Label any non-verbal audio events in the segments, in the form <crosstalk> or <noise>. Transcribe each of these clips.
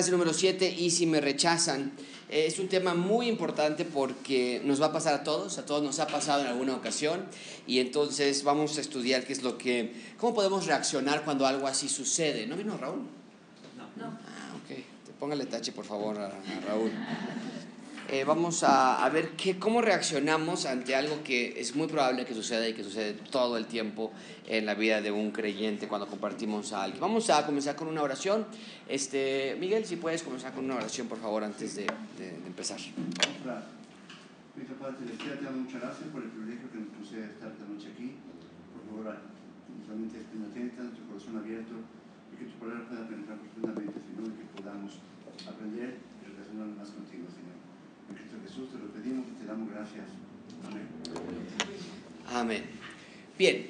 clase número 7, y si me rechazan. Eh, es un tema muy importante porque nos va a pasar a todos, a todos nos ha pasado en alguna ocasión y entonces vamos a estudiar qué es lo que, cómo podemos reaccionar cuando algo así sucede. ¿No vino Raúl? No. Ah, ok. Póngale tache por favor a, a Raúl. Eh, vamos a, a ver qué, cómo reaccionamos ante algo que es muy probable que suceda y que sucede todo el tiempo en la vida de un creyente cuando compartimos a alguien. Vamos a comenzar con una oración. Este, Miguel, si puedes comenzar con una oración, por favor, antes de, de, de empezar. Nuestro Padre Celestial, te damos muchas gracias por el privilegio que nos concede estar esta noche aquí. Por favor, nuestra mente estén atenta, nuestro corazón abierto, y que tu palabra pueda penetrar profundamente, Señor, y que podamos aprender y relacionarnos más contigo, Señor. En Cristo Jesús te lo pedimos y te damos gracias. Amén. Amén. Bien,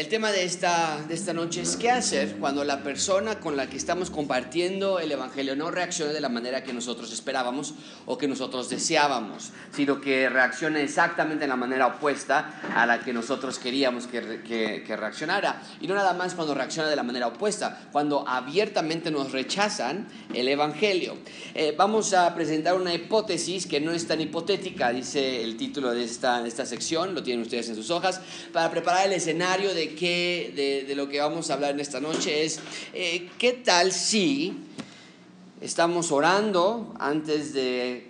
el tema de esta, de esta noche es qué hacer cuando la persona con la que estamos compartiendo el Evangelio no reaccione de la manera que nosotros esperábamos o que nosotros deseábamos, sino que reaccione exactamente de la manera opuesta a la que nosotros queríamos que- que reaccionara. Y no nada más cuando reacciona de la manera opuesta, cuando abiertamente nos rechazan el Evangelio. Eh, vamos a presentar una hipótesis que no es tan hipotética, dice el título de esta, de esta sección, lo tienen ustedes en sus hojas, para preparar el escenario de, de lo que vamos a hablar en esta noche es, eh, ¿qué tal si estamos orando antes de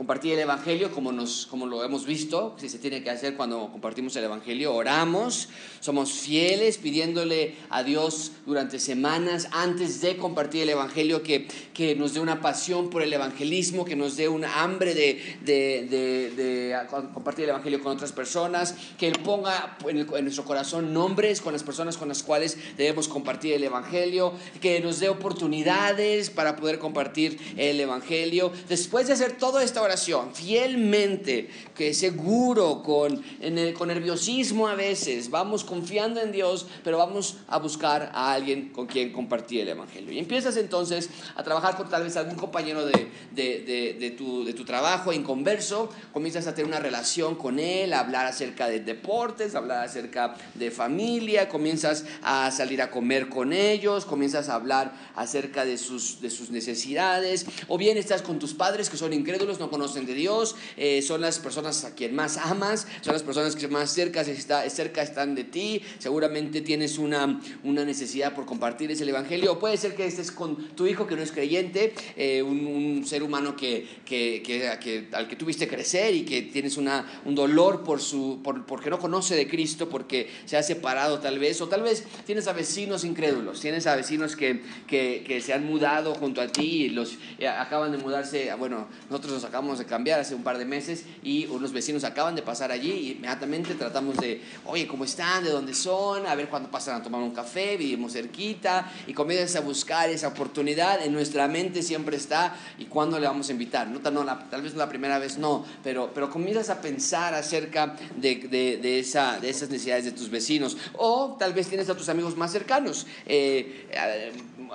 compartir el Evangelio como, nos, como lo hemos visto, si se tiene que hacer cuando compartimos el Evangelio, oramos, somos fieles pidiéndole a Dios durante semanas antes de compartir el Evangelio que, que nos dé una pasión por el evangelismo, que nos dé un hambre de, de, de- de compartir el Evangelio con otras personas, que Él ponga en, el- en nuestro corazón nombres con las personas con las cuales debemos compartir el Evangelio, que nos dé oportunidades para poder compartir el Evangelio. Después de hacer toda esta oración, fielmente, que seguro, con, en el- con nerviosismo a veces, vamos confiando en Dios, pero vamos a buscar a alguien con quien compartir el Evangelio. Y empiezas entonces a trabajar con tal vez algún compañero de, de, de- de tu, de tu trabajo inconverso, comienzas a tener una relación con él, a hablar acerca de deportes, a hablar acerca de familia, comienzas a salir a comer con ellos, comienzas a hablar acerca de sus, de sus necesidades, o bien estás con tus padres que son incrédulos, no conocen de Dios, eh, son las personas a quien más amas, son las personas que más cerca, está, cerca están de ti, seguramente tienes una, una necesidad por compartir ese evangelio, o puede ser que estés con tu hijo que no es creyente, eh, un, un ser humano que, que, que- que- al que tuviste crecer y que tienes una, un dolor por su, por, porque no conoce de Cristo, porque se ha separado tal vez, o tal vez tienes a vecinos incrédulos, tienes a vecinos que, que, que se han mudado junto a ti y los eh, acaban de mudarse, bueno, nosotros nos acabamos de cambiar hace un par de meses y unos vecinos acaban de pasar allí y inmediatamente tratamos de, oye, ¿cómo están? ¿De dónde son? A ver cuándo pasan a tomar un café, vivimos cerquita y comienzas a buscar esa oportunidad, en nuestra mente siempre está y cuándo le vamos a invitar, no, tal- vez la primera vez no, pero, pero comienzas a pensar acerca de esa, de esas necesidades de tus vecinos o tal vez tienes a tus amigos más cercanos, eh, eh,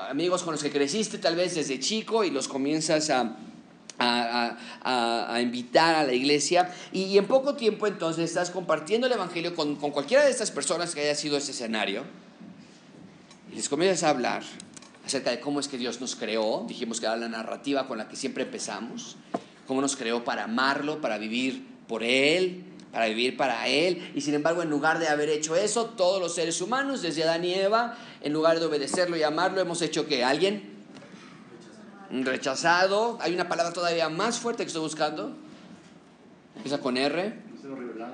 amigos con los que creciste tal vez desde chico y los comienzas a a, a- a invitar a la iglesia. Y, en poco tiempo entonces estás compartiendo el Evangelio con, con cualquiera de estas personas que haya sido ese escenario. Y les comienzas a hablar acerca de cómo es que Dios nos creó, dijimos que era la narrativa con la que siempre empezamos, cómo nos creó para amarlo, para vivir por Él, para vivir para Él, y sin embargo en lugar de haber hecho eso, todos los seres humanos, desde Adán y Eva, en lugar de obedecerlo y amarlo, hemos hecho que alguien rechazado. Hay una palabra todavía más fuerte que estoy buscando. Empieza con R.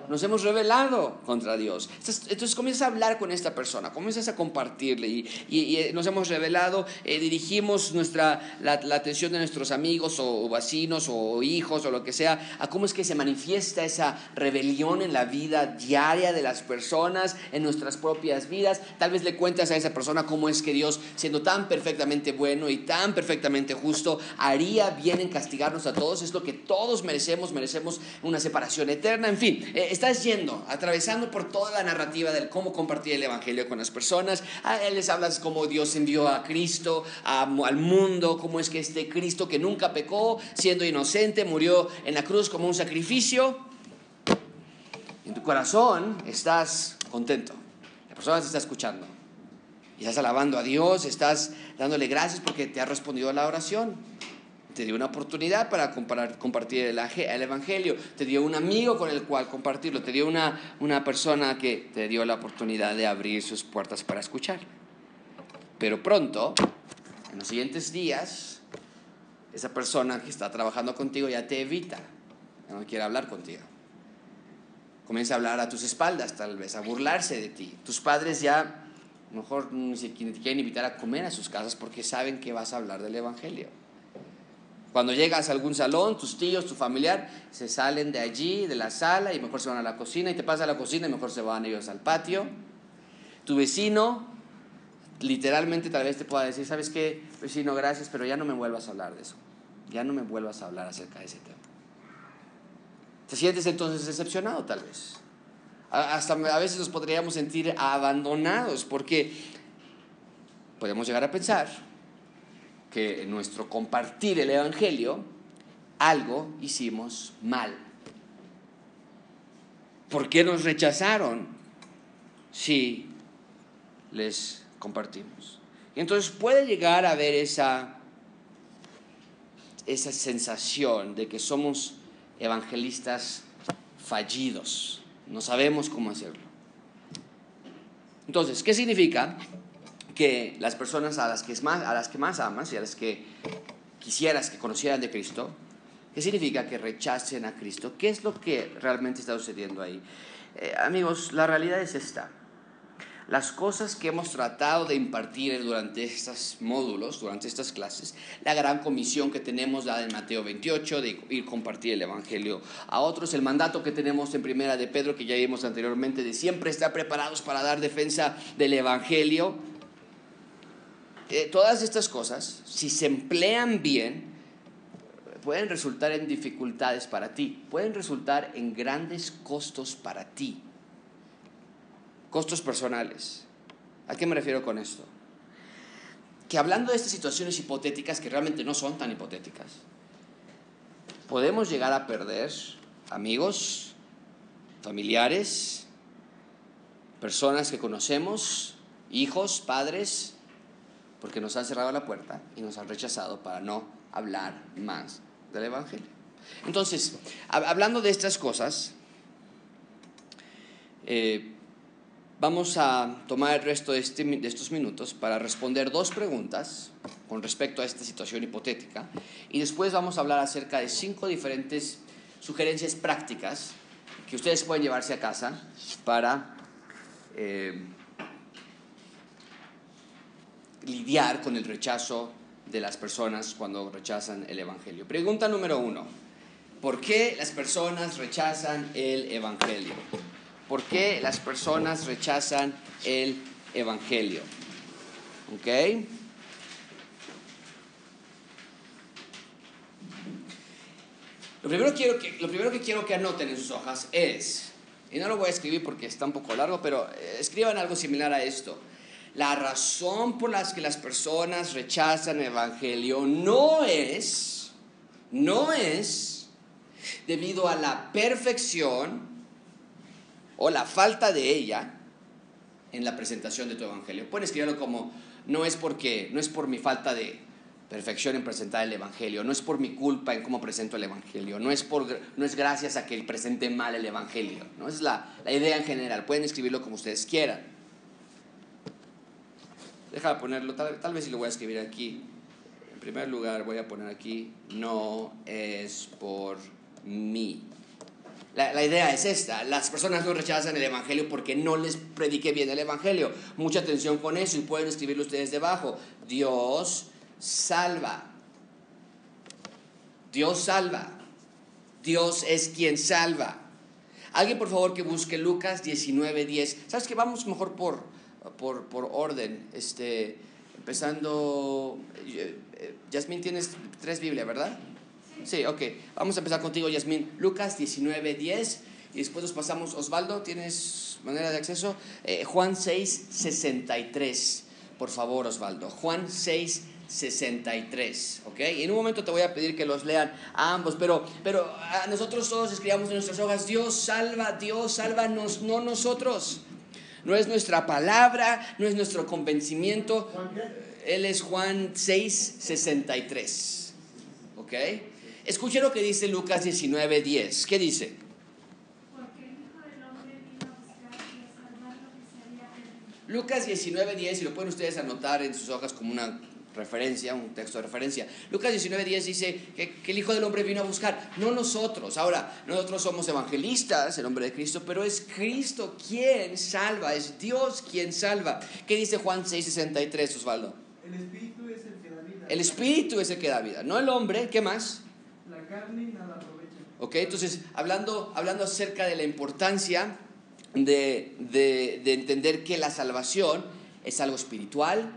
Nos hemos rebelado contra Dios. Entonces, entonces comienzas a hablar con esta persona, comienzas a compartirle y, y- y, eh, nos hemos rebelado, eh, dirigimos nuestra, la, la atención de nuestros amigos o, o vecinos o hijos o lo que sea a cómo es que se manifiesta esa rebelión en la vida diaria de las personas, en nuestras propias vidas. Tal vez le cuentas a esa persona cómo es que Dios, siendo tan perfectamente bueno y tan perfectamente justo, haría bien en castigarnos a todos. Es lo que todos merecemos, merecemos una separación eterna. En fin, eh, estás yendo, atravesando por toda la narrativa del cómo compartir el Evangelio con las personas. A él les hablas cómo Dios envió a Cristo a- al mundo, cómo es que este Cristo que nunca pecó, siendo inocente, murió en la cruz como un sacrificio. En tu corazón estás contento. La persona te está escuchando. Y estás alabando a Dios, estás dándole gracias porque te ha respondido a la oración. Te dio una oportunidad para compartir el, Evangelio. Te dio un amigo con el cual compartirlo. Te dio una, persona que te dio la oportunidad de abrir sus puertas para escuchar. Pero pronto, en los siguientes días, esa persona que está trabajando contigo ya te evita. Ya no quiere hablar contigo. Comienza a hablar a tus espaldas, tal vez, a burlarse de ti. Tus padres ya, mejor ni siquiera te quieren invitar a comer a sus casas porque saben que vas a hablar del Evangelio. Cuando llegas a algún salón, tus tíos, tu familiar, se salen de allí, de la sala, y mejor se van a la cocina, y te pasa a la cocina y mejor se van ellos al patio. Tu vecino, literalmente tal vez te pueda decir, ¿sabes qué? Vecino, gracias, pero ya no me vuelvas a hablar de eso. Ya no me vuelvas a hablar acerca de ese tema. ¿Te sientes entonces decepcionado tal vez? Hasta a veces nos podríamos sentir abandonados porque podemos llegar a pensar que en nuestro compartir el Evangelio algo hicimos mal. ¿Por qué nos rechazaron si les compartimos? Entonces puede llegar a haber esa, esa sensación de que somos evangelistas fallidos, no sabemos cómo hacerlo. Entonces, ¿qué significa? Que las personas a las que más, a las que más amas y a las que quisieras que conocieran de Cristo, ¿qué significa que rechacen a Cristo? ¿Qué es lo que realmente está sucediendo ahí? Eh, amigos, la realidad es esta. Las cosas que hemos tratado de impartir durante estos módulos, durante estas clases, la gran comisión que tenemos dada en Mateo 28 de ir compartir el Evangelio a otros, el mandato que tenemos en Primera de Pedro, que ya vimos anteriormente, de siempre estar preparados para dar defensa del Evangelio, eh, todas estas cosas, si se emplean bien, pueden resultar en dificultades para ti, pueden resultar en grandes costos para ti, costos personales. ¿A qué me refiero con esto? Que hablando de estas situaciones hipotéticas, que realmente no son tan hipotéticas, podemos llegar a perder amigos, familiares, personas que conocemos, hijos, padres, porque nos han cerrado la puerta y nos han rechazado para no hablar más del Evangelio. Entonces, hablando de estas cosas, eh, vamos a tomar el resto de, este, de estos minutos para responder dos preguntas con respecto a esta situación hipotética y después vamos a hablar acerca de cinco diferentes sugerencias prácticas que ustedes pueden llevarse a casa para... Eh, lidiar con el rechazo de las personas cuando rechazan el Evangelio. Pregunta número uno. ¿Por qué las personas rechazan el Evangelio? ¿Por qué las personas rechazan el Evangelio? ¿Ok? Lo primero, quiero que, lo primero que quiero que anoten en sus hojas es, y no lo voy a escribir porque está un poco largo, pero eh, escriban algo similar a esto. La razón por la que las personas rechazan el Evangelio no es, no es debido a la perfección o la falta de ella en la presentación de tu Evangelio. Pueden escribirlo como, no es porque, no es por mi falta de perfección en presentar el Evangelio, no es por mi culpa en cómo presento el Evangelio, no es, por, no es gracias a que presente mal el Evangelio, ¿no? es la, la idea en general, pueden escribirlo como ustedes quieran. Deja de ponerlo, tal, vez si lo voy a escribir aquí. En primer lugar voy a poner aquí, no es por mí. La, la, idea es esta, las personas no rechazan el Evangelio porque no les predique bien el Evangelio. Mucha atención con eso y pueden escribirlo ustedes debajo. Dios salva. Dios salva. Dios es quien salva. Alguien por favor que busque Lucas 19:10. ¿Sabes que Vamos mejor por, por, por orden. Este, empezando, eh, eh, Yasmín, tienes tres Biblias, ¿verdad? Sí. ok. Vamos a empezar contigo, Yasmín. Lucas 19, 10. Y después nos pasamos, Osvaldo, ¿tienes manera de acceso? Eh, Juan 6, 63. Por favor, Osvaldo. Juan 6, 63, ¿ok? Y en un momento te voy a pedir que los lean a ambos, pero, pero nosotros todos escribamos en nuestras hojas, Dios salva, Dios salva, no nosotros. No es nuestra palabra, no es nuestro convencimiento. Él es Juan 6, 63. ¿Ok? Escuche lo que dice Lucas 19, 10. ¿Qué dice? Porque el Hijo del Hombre vino a buscar y a salvar lo que se había perdido. Lucas 19, 10, y lo pueden ustedes anotar en sus hojas como una referencia, un texto de referencia. Lucas 19, 10 dice que, que el Hijo del Hombre vino a buscar, no nosotros. Ahora, nosotros somos evangelistas, el hombre de Cristo, pero es Cristo quien salva, es Dios quien salva. ¿Qué dice Juan 6, 63, Osvaldo? El espíritu es el que da vida. El Espíritu es el que da vida, no el hombre. ¿Qué más? La carne nada aprovecha. ¿Ok? Entonces, hablando, hablando acerca de la importancia de, de- de entender que la salvación es algo espiritual,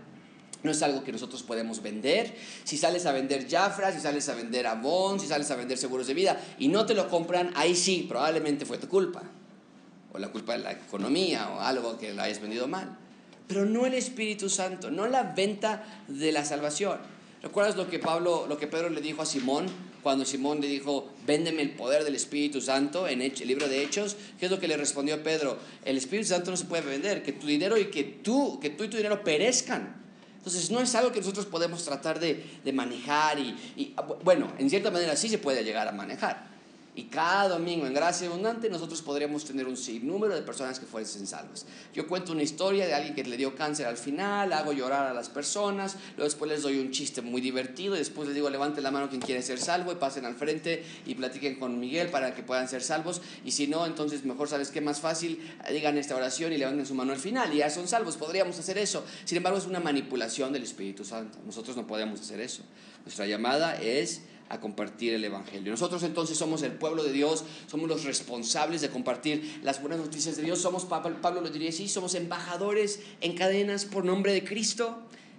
no es algo que nosotros podemos vender. Si sales a vender Jafra, si sales a vender Avon, si sales a vender seguros de vida y no te lo compran, ahí sí, probablemente fue tu culpa. O la culpa de la economía o algo que la hayas vendido mal. Pero no el Espíritu Santo, no la venta de la salvación. ¿Recuerdas lo que Pablo, lo que Pedro le dijo a Simón cuando Simón le dijo, "Véndeme el poder del Espíritu Santo" en el libro de Hechos? ¿Qué es lo que le respondió Pedro? El Espíritu Santo no se puede vender, que tu dinero y que tú, que tú y tu dinero perezcan. Entonces no es algo que nosotros podemos tratar de, de manejar y, y, ah, bu- bueno, en cierta manera sí se puede llegar a manejar. Y cada domingo en Gracia Abundante nosotros podríamos tener un sinnúmero de personas que fuesen salvas. Yo cuento una historia de alguien que le dio cáncer al final, hago llorar a las personas, luego después les doy un chiste muy divertido y después les digo levanten la mano quien quiere ser salvo y pasen al frente y platiquen con Miguel para que puedan ser salvos. Y si no, entonces mejor sabes qué más fácil, digan esta oración y levanten su mano al final y ya son salvos. Podríamos hacer eso. Sin embargo, es una manipulación del Espíritu Santo. Nosotros no podemos hacer eso. Nuestra llamada es a compartir el Evangelio. Nosotros entonces somos el pueblo de Dios, somos los responsables de compartir las buenas noticias de Dios, somos, Pablo, lo diría así, somos embajadores en cadenas por nombre de Cristo,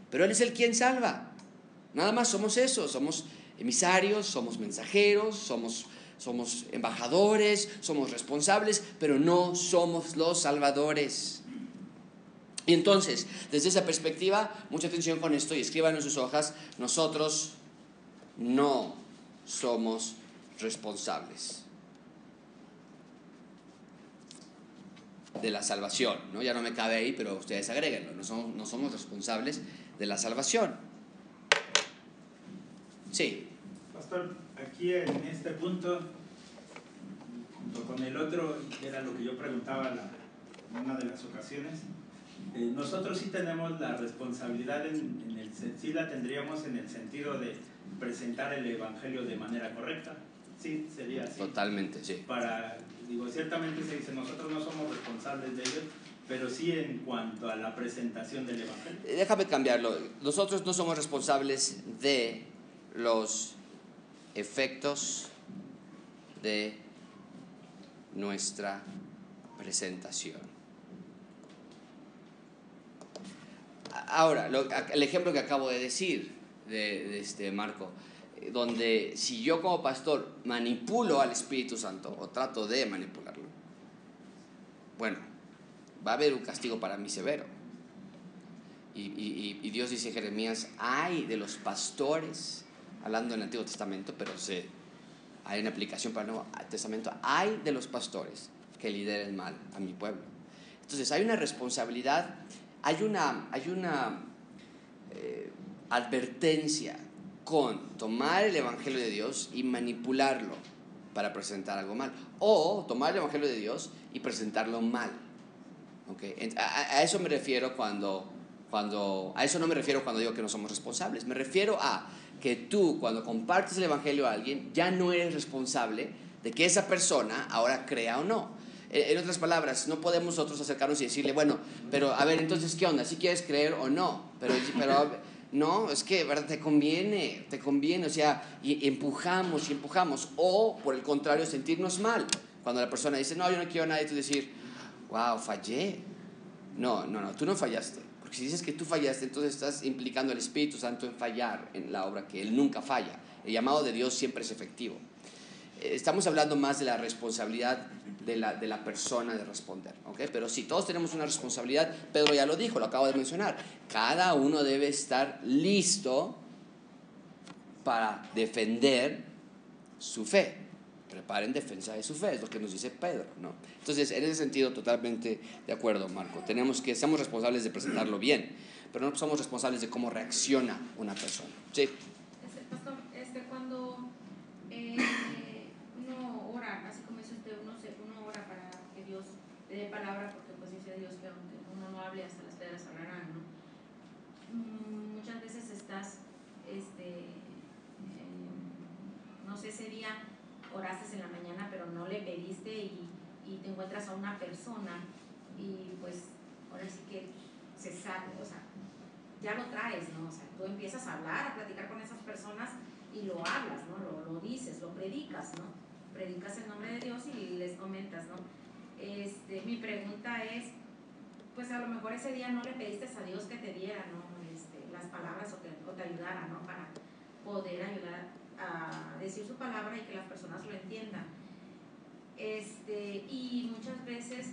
pero Él es el quien salva. Nada más somos eso, somos emisarios, somos mensajeros, somos, somos embajadores, somos responsables, pero no somos los salvadores. Y entonces, desde esa perspectiva, mucha atención con esto y escriban en sus hojas, nosotros no somos responsables de la salvación, ¿no? Ya no me cabe ahí, pero ustedes agréguenlo, no somos, no somos responsables de la salvación. Sí, Pastor, aquí en este punto, junto con el otro, era lo que yo preguntaba en una de las ocasiones, eh, nosotros sí tenemos la responsabilidad, en, en el, sí la tendríamos en el sentido de presentar el Evangelio de manera correcta. Sí, sería así. totalmente, sí. Para, digo, ciertamente se dice, nosotros no somos responsables de ello, pero sí en cuanto a la presentación del Evangelio. Eh, Déjame cambiarlo. Nosotros no somos responsables de los efectos de nuestra presentación. A- Ahora, el ejemplo que acabo de decir de, este Marco, eh, donde si yo como pastor manipulo al Espíritu Santo o trato de manipularlo, bueno, va a haber un castigo para mí severo. Y, y- y- Dios dice en Jeremías, hay de los pastores, hablando en el Antiguo Testamento, pero se, hay una aplicación para el Nuevo Testamento, hay de los pastores que lideren mal a mi pueblo. Entonces hay una responsabilidad, hay una, hay una eh, advertencia con tomar el Evangelio de Dios y manipularlo para presentar algo mal. O tomar el Evangelio de Dios y presentarlo mal. ¿Ok? Ent- A, a- a eso me refiero cuando, cuando, a eso no me refiero cuando digo que no somos responsables. Me refiero a que tú cuando compartes el Evangelio a alguien ya no eres responsable de que esa persona ahora crea o no. En en otras palabras, no podemos nosotros acercarnos y decirle, bueno, pero a ver, entonces, ¿qué onda? ¿Si quieres creer o no? Pero, pero no, es que, ¿verdad? Te conviene, te conviene, o sea, y empujamos y empujamos. O, por el contrario, sentirnos mal. Cuando la persona dice, no, yo no quiero a nadie, tú decir, wow, fallé. No, no, no, tú no fallaste. Porque si dices que tú fallaste, entonces estás implicando al Espíritu Santo en fallar en la obra que Él nunca falla. El llamado de Dios siempre es efectivo. Estamos hablando más de la responsabilidad de la, de la persona de responder, ¿ok? Pero sí, todos tenemos una responsabilidad. Pedro ya lo dijo, lo acabo de mencionar. Cada uno debe estar listo para defender su fe. prepara en defensa de su fe, es lo que nos dice Pedro, ¿no? Entonces, en ese sentido, totalmente de acuerdo, Marco. Tenemos que, somos responsables de presentarlo bien, pero no somos responsables de cómo reacciona una persona. Sí, Este, pastor, este, cuando eh, uno ora, así como dice usted, uno, se, uno ora para que Dios le dé palabra, porque pues dice Dios que aunque uno no hable, hasta las piedras hablarán, ¿no? Mm, muchas veces estás, este, eh, no sé, ese día oraste en la mañana, pero no le pediste y, y te encuentras a una persona y pues ahora sí que se sabe, o sea, ya lo traes, ¿no? O sea, tú empiezas a hablar, a platicar con esas personas y lo hablas, ¿no? Lo, lo dices, lo predicas, ¿no? Predicas el nombre de Dios y les comentas, ¿no? Este, mi pregunta es, pues a lo mejor ese día no le pediste a Dios que te diera, ¿no? Este, las palabras o, que, o te ayudara, ¿no? Para poder ayudar a decir su palabra y que las personas lo entiendan. Este, y muchas veces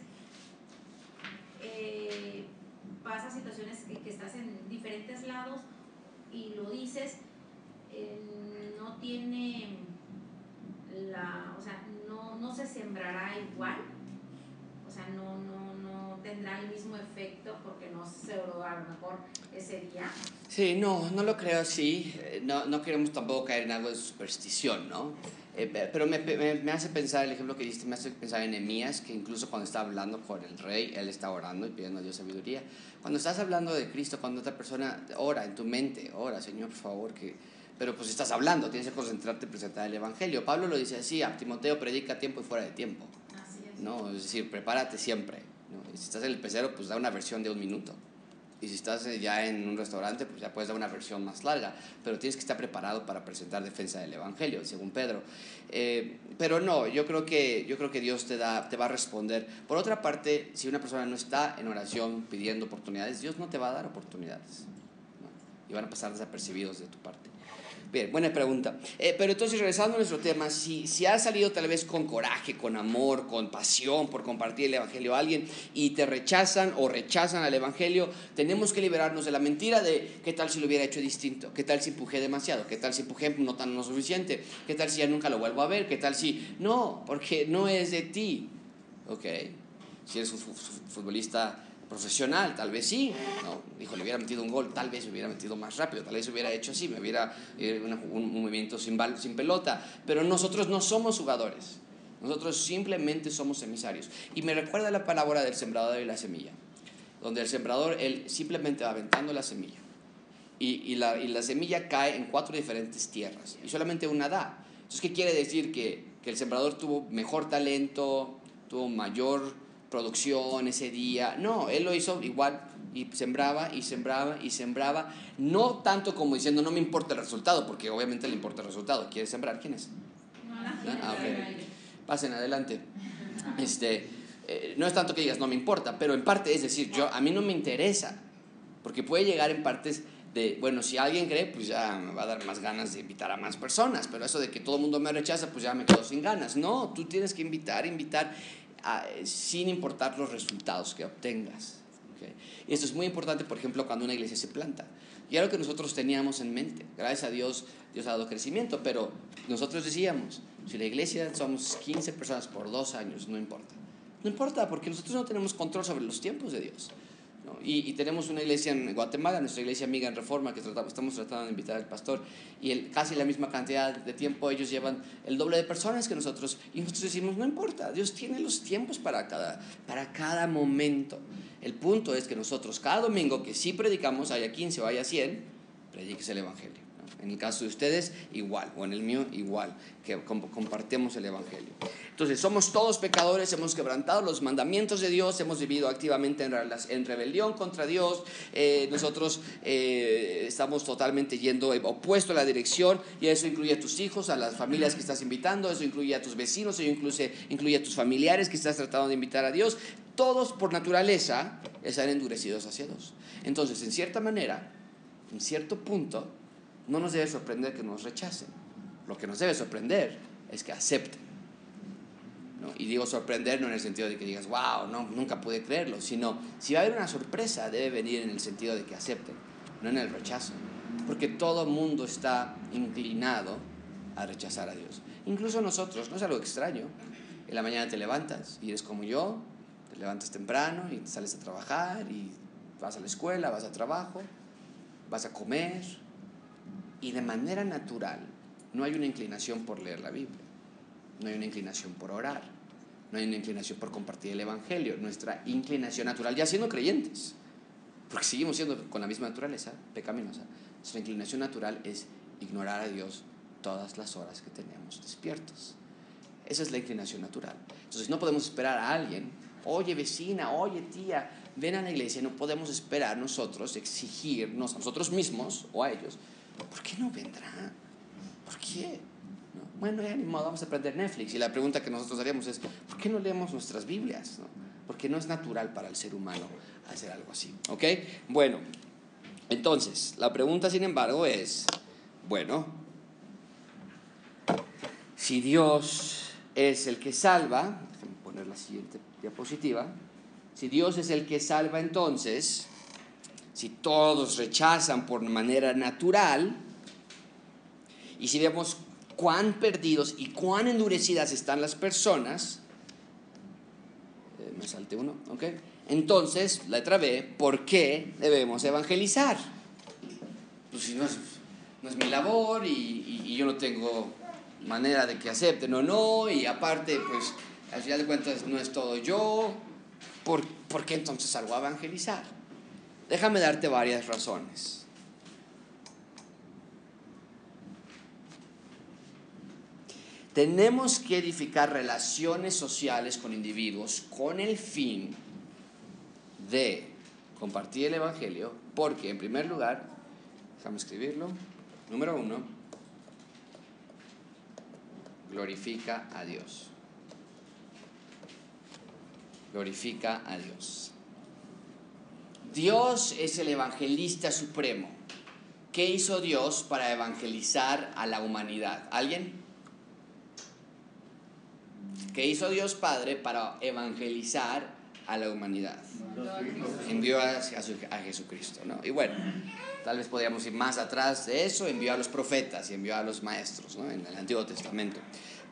eh, pasa situaciones que, que estás en diferentes lados y lo dices, eh, no tiene la, o sea, no, no se sembrará igual, o sea, no, no, no tendrá el mismo efecto porque no se oró a lo mejor ese día. Sí, no, no lo creo así. Eh, No, no queremos tampoco caer en algo de superstición, ¿no? Eh, pe- pero me, me, me hace pensar, el ejemplo que diste, me hace pensar en Emías, que incluso cuando está hablando con el rey, él está orando y pidiendo a Dios sabiduría. Cuando estás hablando de Cristo, cuando otra persona ora en tu mente, ora, Señor, por favor, que... Pero pues estás hablando, tienes que concentrarte en presentar el Evangelio. Pablo lo dice así, a Timoteo predica tiempo y fuera de tiempo. Así es. ¿no? Es decir, prepárate siempre. ¿no? Si estás en el pecero, pues da una versión de un minuto. Y si estás eh, ya en un restaurante, pues ya puedes dar una versión más larga. Pero tienes que estar preparado para presentar defensa del Evangelio, según Pedro. Eh, pero no, yo creo, que, yo creo que Dios te, da, te va a responder. Por otra parte, si una persona no está en oración pidiendo oportunidades, Dios no te va a dar oportunidades. Y van a pasar desapercibidos de tu parte. Bien, buena pregunta. Eh, pero entonces, regresando a nuestro tema, si, si has salido tal vez con coraje, con amor, con pasión por compartir el Evangelio a alguien y te rechazan o rechazan al Evangelio, tenemos que liberarnos de la mentira de qué tal si lo hubiera hecho distinto, qué tal si empujé demasiado, qué tal si empujé no tan lo suficiente, qué tal si ya nunca lo vuelvo a ver, qué tal si... No, porque no es de ti. ¿Ok? Si eres un fu- fu- futbolista profesional, tal vez sí, no, dijo, le hubiera metido un gol, tal vez hubiera metido más rápido, tal vez hubiera hecho así, me hubiera eh, un, movimiento sin, sin pelota, pero nosotros no somos jugadores, nosotros simplemente somos emisarios. Y me recuerda la palabra del sembrador y la semilla, donde el sembrador, él simplemente va aventando la semilla, y, y la, y la semilla cae en cuatro diferentes tierras, y solamente una da. Entonces, ¿qué quiere decir? Que, que el sembrador tuvo mejor talento, tuvo mayor producción ese día. No, él lo hizo igual y sembraba y sembraba y sembraba. No tanto como diciendo no me importa el resultado, porque obviamente le importa el resultado. ¿Quiere sembrar? ¿Quién es? No, la Ah, ok. gente Pasen adelante. Este, eh, no es tanto que digas no me importa, pero en parte es decir, yo a mí no me interesa, porque puede llegar en partes de, bueno, si alguien cree, pues ya me va a dar más ganas de invitar a más personas, pero eso de que todo el mundo me rechaza, pues ya me quedo sin ganas. No, tú tienes que invitar, invitar, sin importar los resultados que obtengas. Y esto es muy importante, por ejemplo, cuando una iglesia se planta. Y era que nosotros teníamos en mente. Gracias a Dios, Dios ha dado crecimiento, pero nosotros decíamos, si la iglesia somos 15 personas por dos años, no importa. No importa, porque nosotros no tenemos control sobre los tiempos de Dios. ¿No? Y, y tenemos una iglesia en Guatemala, nuestra iglesia amiga en Reforma, que estamos tratando de invitar al pastor, y el, casi la misma cantidad de tiempo, ellos llevan el doble de personas que nosotros, y nosotros decimos, no importa, Dios tiene los tiempos para cada, para cada momento. El punto es que nosotros cada domingo que sí predicamos, haya 15 o haya 100, prediques el Evangelio. En el caso de ustedes, igual, o en el mío, igual, que com- compartimos el Evangelio. Entonces, somos todos pecadores, hemos quebrantado los mandamientos de Dios, hemos vivido activamente en, en rebelión contra Dios, eh, nosotros eh, estamos totalmente yendo opuesto a la dirección, y eso incluye a tus hijos, a las familias que estás invitando, eso incluye a tus vecinos, eso incluye, incluye a tus familiares que estás tratando de invitar a Dios. Todos por naturaleza están endurecidos hacia Dios. Entonces, en cierta manera, en cierto punto, no nos debe sorprender que nos rechacen. Lo que nos debe sorprender es que acepten. ¿no? Y digo sorprender no en el sentido de que digas, wow, no, nunca pude creerlo, sino si va a haber una sorpresa, debe venir en el sentido de que acepten, no en el rechazo. Porque todo mundo está inclinado a rechazar a Dios. Incluso nosotros, no es algo extraño. En la mañana te levantas y eres como yo, te levantas temprano y sales a trabajar y vas a la escuela, vas a trabajo, vas a comer y de manera natural no hay una inclinación por leer la Biblia, no hay una inclinación por orar, no hay una inclinación por compartir el Evangelio, nuestra inclinación natural, ya siendo creyentes, porque seguimos siendo con la misma naturaleza, pecaminosa, nuestra inclinación natural es ignorar a Dios todas las horas que tenemos despiertos. Esa es la inclinación natural. Entonces no podemos esperar a alguien, oye vecina, oye tía, ven a la iglesia, no podemos esperar nosotros exigirnos a nosotros mismos o a ellos, ¿por qué no vendrá? ¿Por qué? ¿No? Bueno, ya ni modo, vamos a aprender Netflix. Y la pregunta que nosotros haríamos es, ¿por qué no leemos nuestras Biblias? ¿No? Porque no es natural para el ser humano hacer algo así. ¿Ok? Bueno, entonces, la pregunta, sin embargo, es, bueno, si Dios es el que salva, déjenme poner la siguiente diapositiva, si Dios es el que salva entonces, si todos rechazan por manera natural, y si vemos cuán perdidos y cuán endurecidas están las personas, eh, me salte uno, ¿ok? Entonces, letra B, ¿por qué debemos evangelizar? Pues si no es, no es mi labor y, y- y yo no tengo manera de que acepten o no, y aparte, pues al final de cuentas no es todo yo, ¿por, por qué entonces salgo a evangelizar? Déjame darte varias razones. Tenemos que edificar relaciones sociales con individuos con el fin de compartir el Evangelio, porque en primer lugar, déjame escribirlo, número uno, glorifica a Dios. Glorifica a Dios. Dios es el evangelista supremo. ¿Qué hizo Dios para evangelizar a la humanidad? ¿Alguien? ¿Qué hizo Dios Padre para evangelizar a la humanidad? Envió a, a a Jesucristo, ¿no? Y bueno, tal vez podríamos ir más atrás de eso, envió a los profetas y envió a los maestros, ¿no? En el Antiguo Testamento.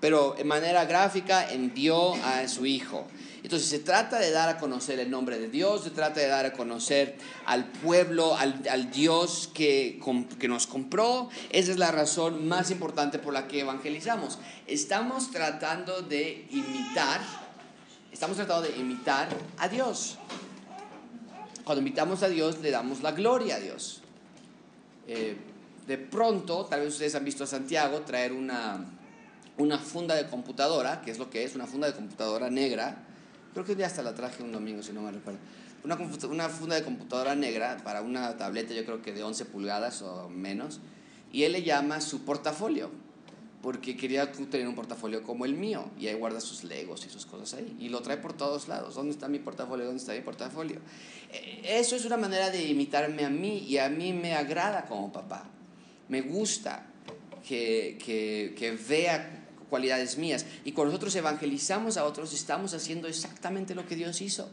Pero en manera gráfica envió a su Hijo. Entonces se trata de dar a conocer el nombre de Dios, se trata de dar a conocer al pueblo, al, Dios que, que nos compró. Esa es la razón más importante por la que evangelizamos. Estamos tratando de imitar, estamos tratando de imitar a Dios. Cuando imitamos a Dios, le damos la gloria a Dios. Eh, de pronto, tal vez ustedes han visto a Santiago traer una, una funda de computadora, que es lo que es, una funda de computadora negra. Creo que un día hasta la traje un domingo, si no me recuerdo. Una, una funda de computadora negra para una tableta, yo creo que de 11 pulgadas o menos. Y él le llama su portafolio, porque quería tener un portafolio como el mío. Y ahí guarda sus legos y sus cosas ahí. Y lo trae por todos lados. ¿Dónde está mi portafolio? ¿Dónde está mi portafolio? Eh, Eso es una manera de imitarme a mí y a mí me agrada como papá. Me gusta que, que, que vea cualidades mías. Y cuando nosotros evangelizamos a otros, estamos haciendo exactamente lo que Dios hizo.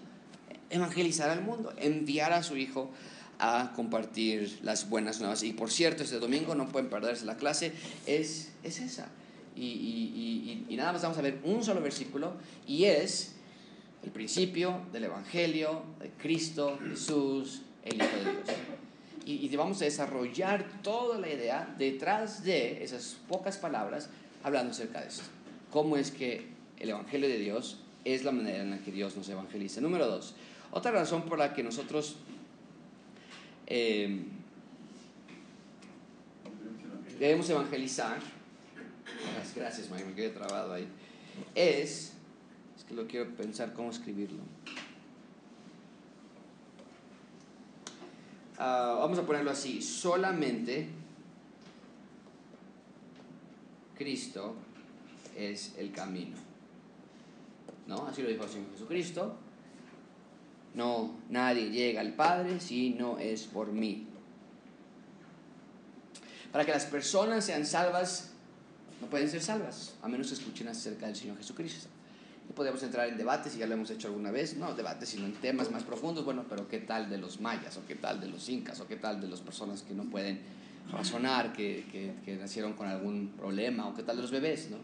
Evangelizar al mundo, enviar a su Hijo a compartir las buenas nuevas. Y por cierto, este domingo no pueden perderse la clase, es, es esa. Y, y- y- nada más vamos a ver un solo versículo y es el principio del Evangelio de Cristo, Jesús, el Hijo de Dios. Y, y vamos a desarrollar toda la idea detrás de esas pocas palabras hablando acerca de esto. ¿Cómo es que el Evangelio de Dios es la manera en la que Dios nos evangeliza? Número dos, otra razón por la que nosotros eh, debemos evangelizar, Gracias, Mike, me quedé trabado ahí, es, es que lo quiero pensar cómo escribirlo. Ah, vamos a ponerlo así, solamente Cristo es el camino. ¿No? Así lo dijo el Señor Jesucristo. No, nadie llega al Padre si no es por mí. Para que las personas sean salvas, no pueden ser salvas, a menos que escuchen acerca del Señor Jesucristo. Y podemos entrar en debates, y ya lo hemos hecho alguna vez, no debates, sino en temas más profundos, bueno, pero ¿qué tal de los mayas? ¿O qué tal de los incas? ¿O qué tal de las personas que no pueden razonar que, que, que nacieron con algún problema o qué tal de los bebés, ¿no?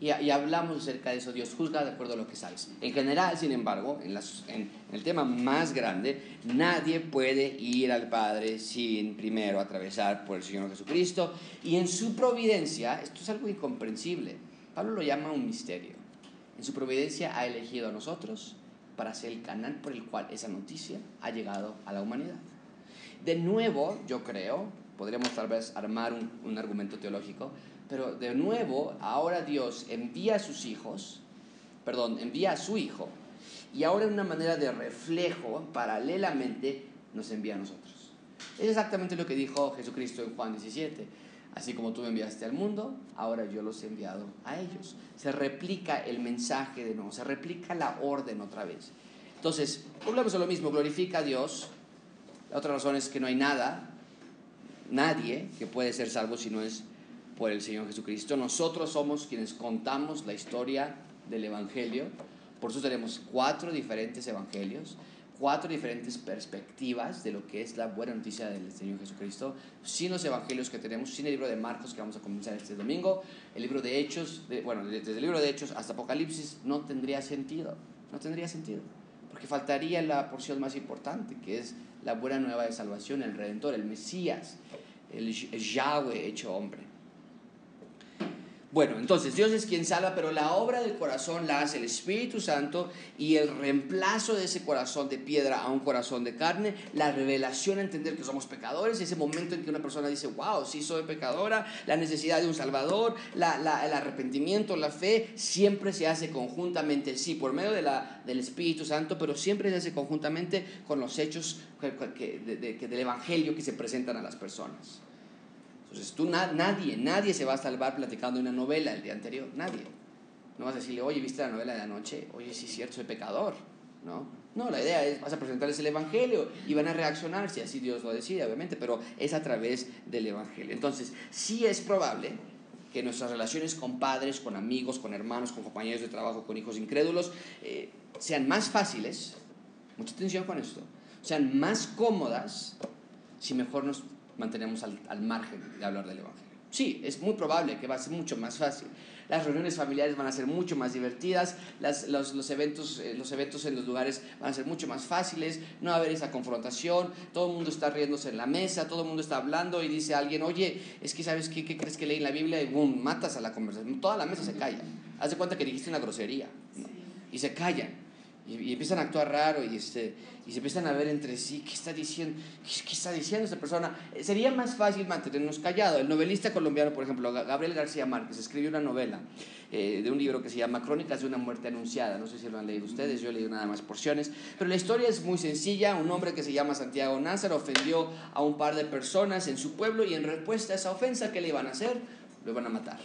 Y, hablamos acerca de eso, Dios juzga de acuerdo a lo que sabes. En general, sin embargo, en, el tema más grande, nadie puede ir al Padre sin primero atravesar por el Señor Jesucristo. Y en su providencia, esto es algo incomprensible, Pablo lo llama un misterio. En su providencia ha elegido a nosotros para ser el canal por el cual esa noticia ha llegado a la humanidad. De nuevo, yo creo, podríamos tal vez armar un argumento teológico, pero de nuevo, ahora Dios envía a sus hijos, perdón, envía a su hijo, y ahora en una manera de reflejo, paralelamente, nos envía a nosotros. Es exactamente lo que dijo Jesucristo en Juan 17. Así como tú me enviaste al mundo, ahora yo los he enviado a ellos. Se replica el mensaje de nuevo, se replica la orden otra vez. Entonces, volvemos a lo mismo, glorifica a Dios. La otra razón es que no hay nada, nadie que puede ser salvo si no es por el Señor Jesucristo. Nosotros somos quienes contamos la historia del Evangelio. Por eso tenemos cuatro diferentes evangelios, cuatro diferentes perspectivas de lo que es la buena noticia del Señor Jesucristo. Sin los evangelios que tenemos, sin el libro de Marcos que vamos a comenzar este domingo, el libro de Hechos, bueno, desde el libro de Hechos hasta Apocalipsis, no tendría sentido. No tendría sentido. Porque faltaría la porción más importante, que es la buena nueva de salvación, el Redentor, el Mesías, el Yahweh hecho hombre. Bueno, entonces Dios es quien salva, pero la obra del corazón la hace el Espíritu Santo y el reemplazo de ese corazón de piedra a un corazón de carne, la revelación a entender que somos pecadores, ese momento en que una persona dice, wow, sí soy pecadora, la necesidad de un Salvador, la, la, el arrepentimiento, la fe, siempre se hace conjuntamente, sí, por medio de la, del Espíritu Santo, pero siempre se hace conjuntamente con los hechos que, que, de, de, del Evangelio que se presentan a las personas. Entonces tú, na, nadie, nadie se va a salvar platicando una novela el día anterior, nadie. No vas a decirle, oye, ¿viste la novela de anoche? Oye, sí es cierto, soy pecador, ¿no? No, la idea es, vas a presentarles el Evangelio y van a reaccionar si así Dios lo decide, obviamente, pero es a través del Evangelio. Entonces, sí es probable que nuestras relaciones con padres, con amigos, con hermanos, con compañeros de trabajo, con hijos incrédulos, eh, sean más fáciles, mucha atención con esto, sean más cómodas si mejor nos mantenemos al, al, margen de hablar del Evangelio. Sí, es muy probable que va a ser mucho más fácil. Las reuniones familiares van a ser mucho más divertidas, las, los, los, eventos, eh, los eventos en los lugares van a ser mucho más fáciles, no va a haber esa confrontación, todo el mundo está riéndose en la mesa, todo el mundo está hablando y dice a alguien, oye, es que sabes qué, qué crees que leí en la Biblia y boom, matas a la conversación, toda la mesa se calla. Haz de cuenta que dijiste una grosería ¿no? y se callan y, y, empiezan a actuar raro y, este, y se empiezan a ver entre sí, ¿qué está diciendo? ¿Qué, qué está diciendo esta persona? Eh, sería más fácil mantenernos callados. El novelista colombiano, por ejemplo, Gabriel García Márquez, escribió una novela eh, de un libro que se llama Crónicas de una muerte anunciada. No sé si lo han leído ustedes, yo he leído nada más porciones. Pero la historia es muy sencilla. Un hombre que se llama Santiago Názaro ofendió a un par de personas en su pueblo y en respuesta a esa ofensa, ¿qué le iban a hacer? Lo iban a matar.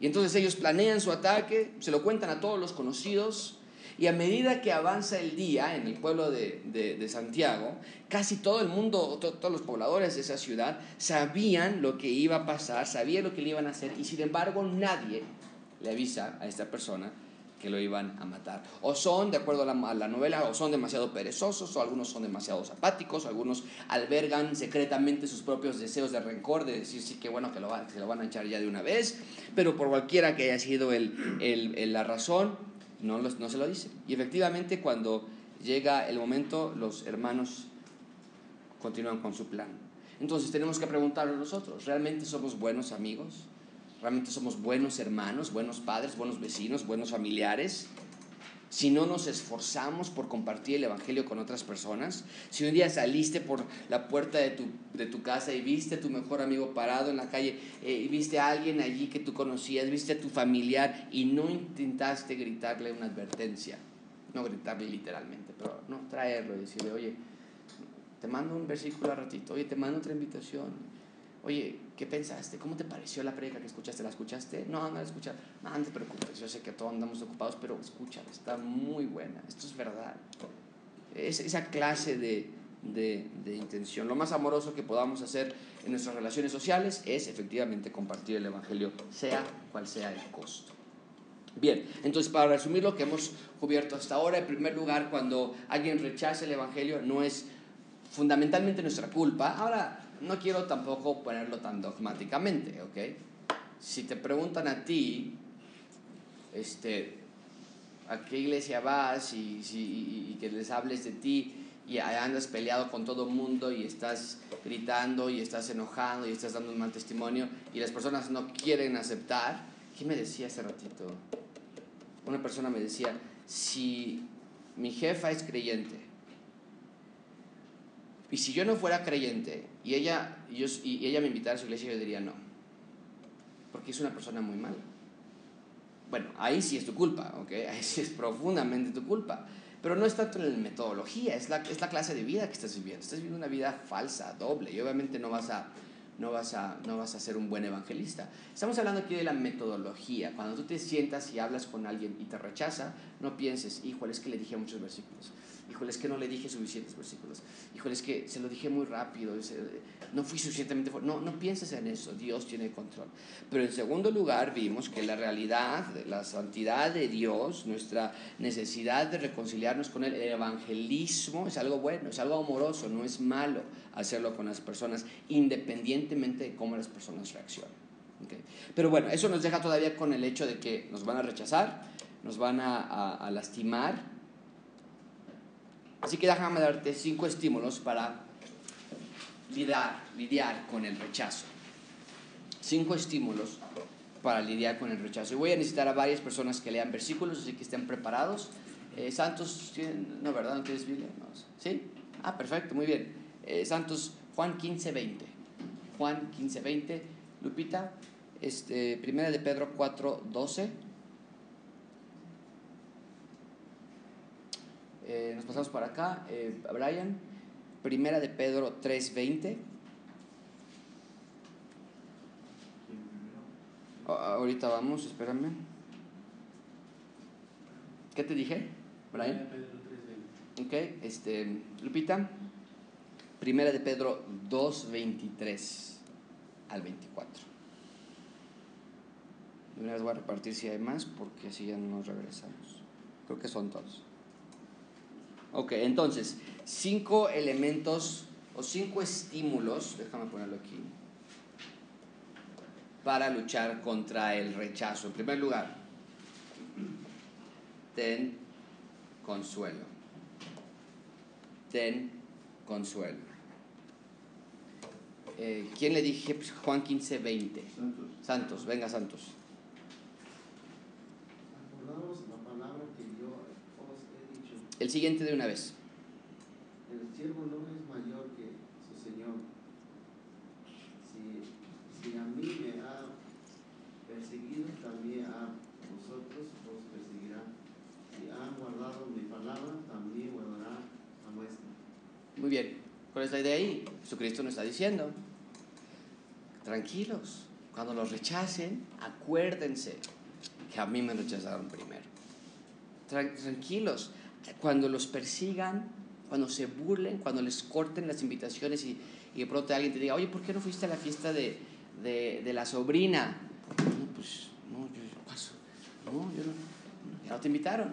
Y entonces ellos planean su ataque, se lo cuentan a todos los conocidos y a medida que avanza el día en el pueblo de, de, Santiago, casi todo el mundo, to, todos los pobladores de esa ciudad sabían lo que iba a pasar, sabían lo que le iban a hacer y sin embargo nadie le avisa a esta persona que lo iban a matar. O son, de acuerdo a la, a la, novela, o son demasiado perezosos, o algunos son demasiado apáticos, o algunos albergan secretamente sus propios deseos de rencor, de decir, sí, que bueno, que, lo va, que se lo van a echar ya de una vez, pero por cualquiera que haya sido el, el, la razón, no, los, no se lo dice. Y efectivamente cuando llega el momento, los hermanos continúan con su plan. Entonces tenemos que preguntarnos nosotros, ¿realmente somos buenos amigos? ¿Realmente somos buenos hermanos, buenos padres, buenos vecinos, buenos familiares? Si no nos esforzamos por compartir el Evangelio con otras personas, si un día saliste por la puerta de tu, de tu casa y viste a tu mejor amigo parado en la calle, eh, y viste a alguien allí que tú conocías, viste a tu familiar y no intentaste gritarle una advertencia, no gritarle literalmente, pero no traerlo y decirle, oye, te mando un versículo a ratito, oye, te mando otra invitación, oye, ¿qué pensaste? ¿Cómo te pareció la predica que escuchaste? ¿La escuchaste? No, no la escuchaste. No, no te preocupes, yo sé que todos andamos ocupados, pero escúchala, está muy buena, esto es verdad. Es esa clase de, de, de, intención. Lo más amoroso que podamos hacer en nuestras relaciones sociales es efectivamente compartir el Evangelio, sea cual sea el costo. Bien, entonces para resumir lo que hemos cubierto hasta ahora, en primer lugar, cuando alguien rechaza el Evangelio no es fundamentalmente nuestra culpa. Ahora, no quiero tampoco ponerlo tan dogmáticamente, ¿ok? Si te preguntan a ti, este, a qué iglesia vas y, si, y que les hables de ti y andas peleado con todo el mundo y estás gritando y estás enojado y estás dando un mal testimonio y las personas no quieren aceptar, ¿qué me decía hace ratito? Una persona me decía, si mi jefa es creyente y si yo no fuera creyente y ella, y, y ella me invitara a su iglesia, yo diría no, porque es una persona muy mala. Bueno, ahí sí es tu culpa, ¿ok? <laughs> Ahí sí es profundamente tu culpa. Pero no es tanto en la metodología, es la, es la clase de vida que estás viviendo. Estás viviendo una vida falsa, doble, y obviamente no vas a, no vas a, no vas a ser un buen evangelista. Estamos hablando aquí de la metodología. Cuando tú te sientas y hablas con alguien y te rechaza, no pienses, híjole, es que le dije muchos versículos híjole, es que no le dije suficientes versículos, híjole, es que se lo dije muy rápido, no fui suficientemente fuerte. No, no pienses en eso, Dios tiene control. Pero en segundo lugar vimos que la realidad, la santidad de Dios, nuestra necesidad de reconciliarnos con Él, el evangelismo es algo bueno, es algo amoroso, no es malo hacerlo con las personas, independientemente de cómo las personas reaccionan. Pero bueno, eso nos deja todavía con el hecho de que nos van a rechazar, nos van a, a lastimar, Así que déjame darte cinco estímulos para lidiar, lidiar con el rechazo. Cinco estímulos para lidiar con el rechazo. Y voy a necesitar a varias personas que lean versículos, así que estén preparados. Eh, Santos, no, ¿verdad? ¿No tienes Biblia? ¿Sí? Ah, perfecto, muy bien. Eh, Santos, Juan 15, 20. Juan 15, 20. Lupita, este, primera de Pedro 4, 12. Eh, nos pasamos para acá. Eh, Brian, primera de Pedro 3.20. ahorita vamos, espérame. ¿Qué te dije, Brian? Ok, este, Lupita. Primera de Pedro 2.23 al 24. De una vez voy a repartir si hay más, porque así ya no nos regresamos. Creo que son todos. Ok, entonces, cinco elementos o cinco estímulos, déjame ponerlo aquí, para luchar contra el rechazo. En primer lugar, ten consuelo. Ten consuelo. Eh, ¿Quién le dije? Pues Juan 15, 20. Santos. Santos, venga Santos. El siguiente de una vez. El siervo no es mayor que su Señor. Si, si a mí me ha perseguido, también a vosotros os perseguirá. Si han guardado mi palabra, también guardará a vuestra. Muy bien. ¿Cuál es la idea ahí? Jesucristo nos está diciendo, tranquilos, cuando los rechacen, acuérdense que a mí me rechazaron primero. Tranquilos, cuando los persigan, cuando se burlen, cuando les corten las invitaciones y, de pronto alguien te diga, oye, ¿por qué no fuiste a la fiesta de, de, de la sobrina? No, pues, no, yo paso. No, yo no, ya no te invitaron.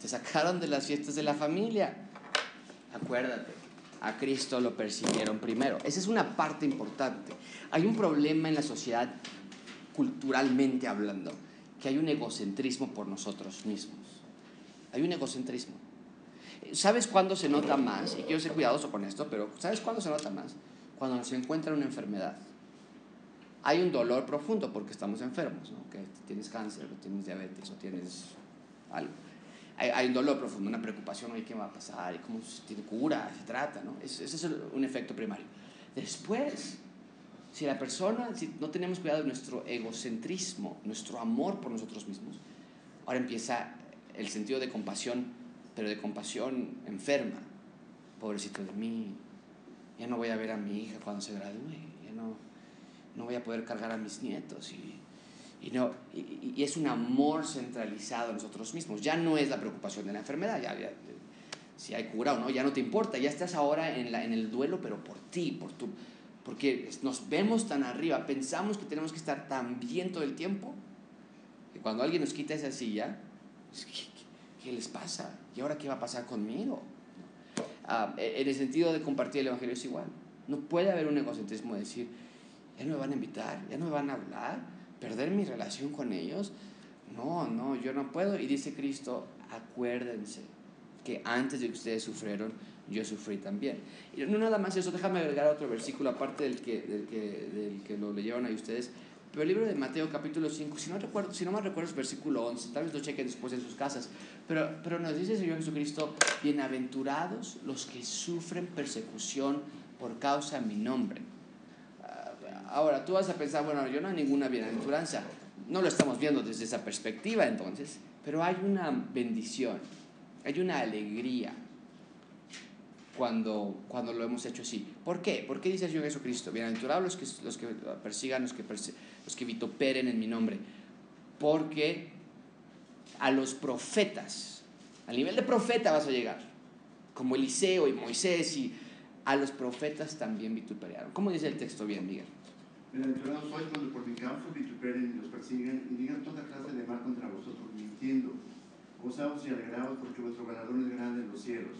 Te sacaron de las fiestas de la familia. Acuérdate, a Cristo lo persiguieron primero. Esa es una parte importante. Hay un problema en la sociedad, culturalmente hablando, que hay un egocentrismo por nosotros mismos. Hay un egocentrismo. ¿Sabes cuándo se nota más? Y quiero ser cuidadoso con esto, pero ¿sabes cuándo se nota más? Cuando se encuentra una enfermedad. Hay un dolor profundo porque estamos enfermos, ¿no? Que tienes cáncer, o tienes diabetes, o tienes algo. Hay, un dolor profundo, una preocupación, oye, ¿qué va a pasar? ¿Y cómo se tiene cura? ¿Se trata? ¿no? Ese es un efecto primario. Después, si la persona, si no tenemos cuidado de nuestro egocentrismo, nuestro amor por nosotros mismos, ahora empieza el sentido de compasión pero de compasión enferma. Pobrecito de mí, ya no voy a ver a mi hija cuando se gradúe, ya no, no voy a poder cargar a mis nietos. Y, y no, y, es un amor centralizado en nosotros mismos. Ya no es la preocupación de la enfermedad, ya, si hay cura o no, ya no te importa, ya estás ahora en, la, en el duelo, pero por ti, por tu, porque nos vemos tan arriba, pensamos que tenemos que estar tan bien todo el tiempo, que cuando alguien nos quita esa silla, ¿qué les pasa? ¿Y ahora qué va a pasar conmigo? Ah, en el sentido de compartir el Evangelio es igual. No puede haber un egocentrismo de decir, ya no me van a invitar, ya no me van a hablar, perder mi relación con ellos. No, no, yo no puedo. Y dice Cristo, acuérdense que antes de que ustedes sufrieron, yo sufrí también. Y no nada más eso, déjame agregar otro versículo aparte del que, del que, del que lo leyeron ahí ustedes. Pero el libro de Mateo capítulo 5, si no, recuerdo, si no me recuerdo es versículo 11, tal vez lo chequen después en sus casas, pero, pero nos dice el Señor Jesucristo, bienaventurados los que sufren persecución por causa de mi nombre. Ah, Ahora, tú vas a pensar, bueno, yo no hay ninguna bienaventuranza. No lo estamos viendo desde esa perspectiva entonces, pero hay una bendición, hay una alegría cuando, cuando lo hemos hecho así. ¿Por qué? ¿Por qué dice el Señor Jesucristo? Bienaventurados los que, los que persigan, los que, los que vituperen en mi nombre. Porque a los profetas, al nivel de profeta vas a llegar, como Eliseo y Moisés, y a los profetas también vituperaron. ¿Cómo dice el texto bien, Miguel? Bienaventurados sois cuando por mi causa vituperen y los persiguen y digan toda clase de mal contra vosotros, mintiendo. Gozaos y alegraos porque vuestro galardón es grande en los cielos,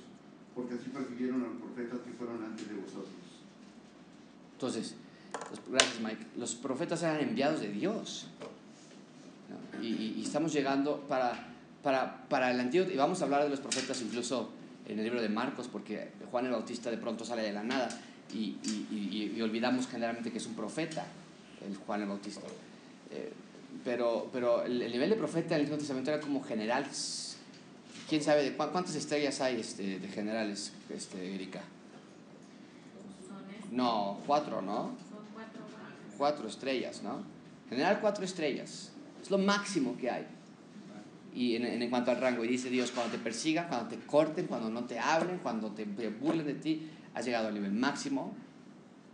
porque así persiguieron a los profetas que fueron antes de vosotros. Entonces, los- gracias Mike, los profetas eran enviados de Dios. ¿no? Y, y- y estamos llegando para, para, para el antiguo, y vamos a hablar de los profetas incluso en el libro de Marcos, porque Juan el Bautista de pronto sale de la nada y, y- olvidamos generalmente que es un profeta, el Juan el Bautista. Eh, pero, pero el, el nivel de profeta en el Antiguo Testamento era como general. ¿Quién sabe de cuá- cuántas estrellas hay este, de generales, este, Erika? No, cuatro, ¿no? son cuatro estrellas, ¿no? General cuatro estrellas. Es lo máximo que hay. Y en, en cuanto al rango, y dice Dios, cuando te persigan, cuando te corten, cuando no te hablen, cuando te, te burlen de ti, has llegado al nivel máximo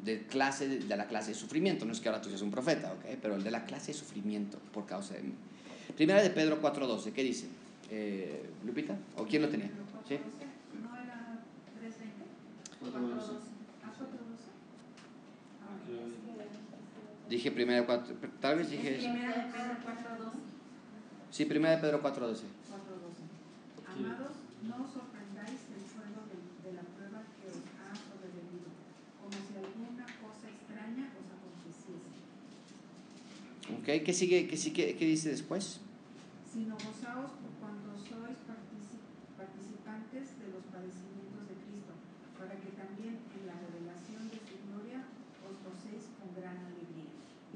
de, clase, de la clase de sufrimiento. No es que ahora tú seas un profeta, ¿ok? Pero el de la clase de sufrimiento por causa de mí. Primera de Pedro 4.12, ¿qué dice? Eh, ¿Lupita? ¿O quién lo tenía? ¿Sí? ¿No era 320? Cuatro Cuatro, doce. doce. ¿A 412? Ah, que- Dije primera de cuatro, tal vez dije eso. Primera de Pedro 4, 12. Sí, primera de Pedro 4.12. 412. Amados, no os sorprendáis del fuego de, de la prueba que os ha sobrevenido, como si alguna cosa extraña os aconteciese. ¿Ok? ¿Qué sigue? ¿Qué, sigue, qué dice después? Sino gozaos por cuando sois partici- participantes de los padecimientos de Cristo, para que también en la revelación de su gloria os gocéis con gran alegría.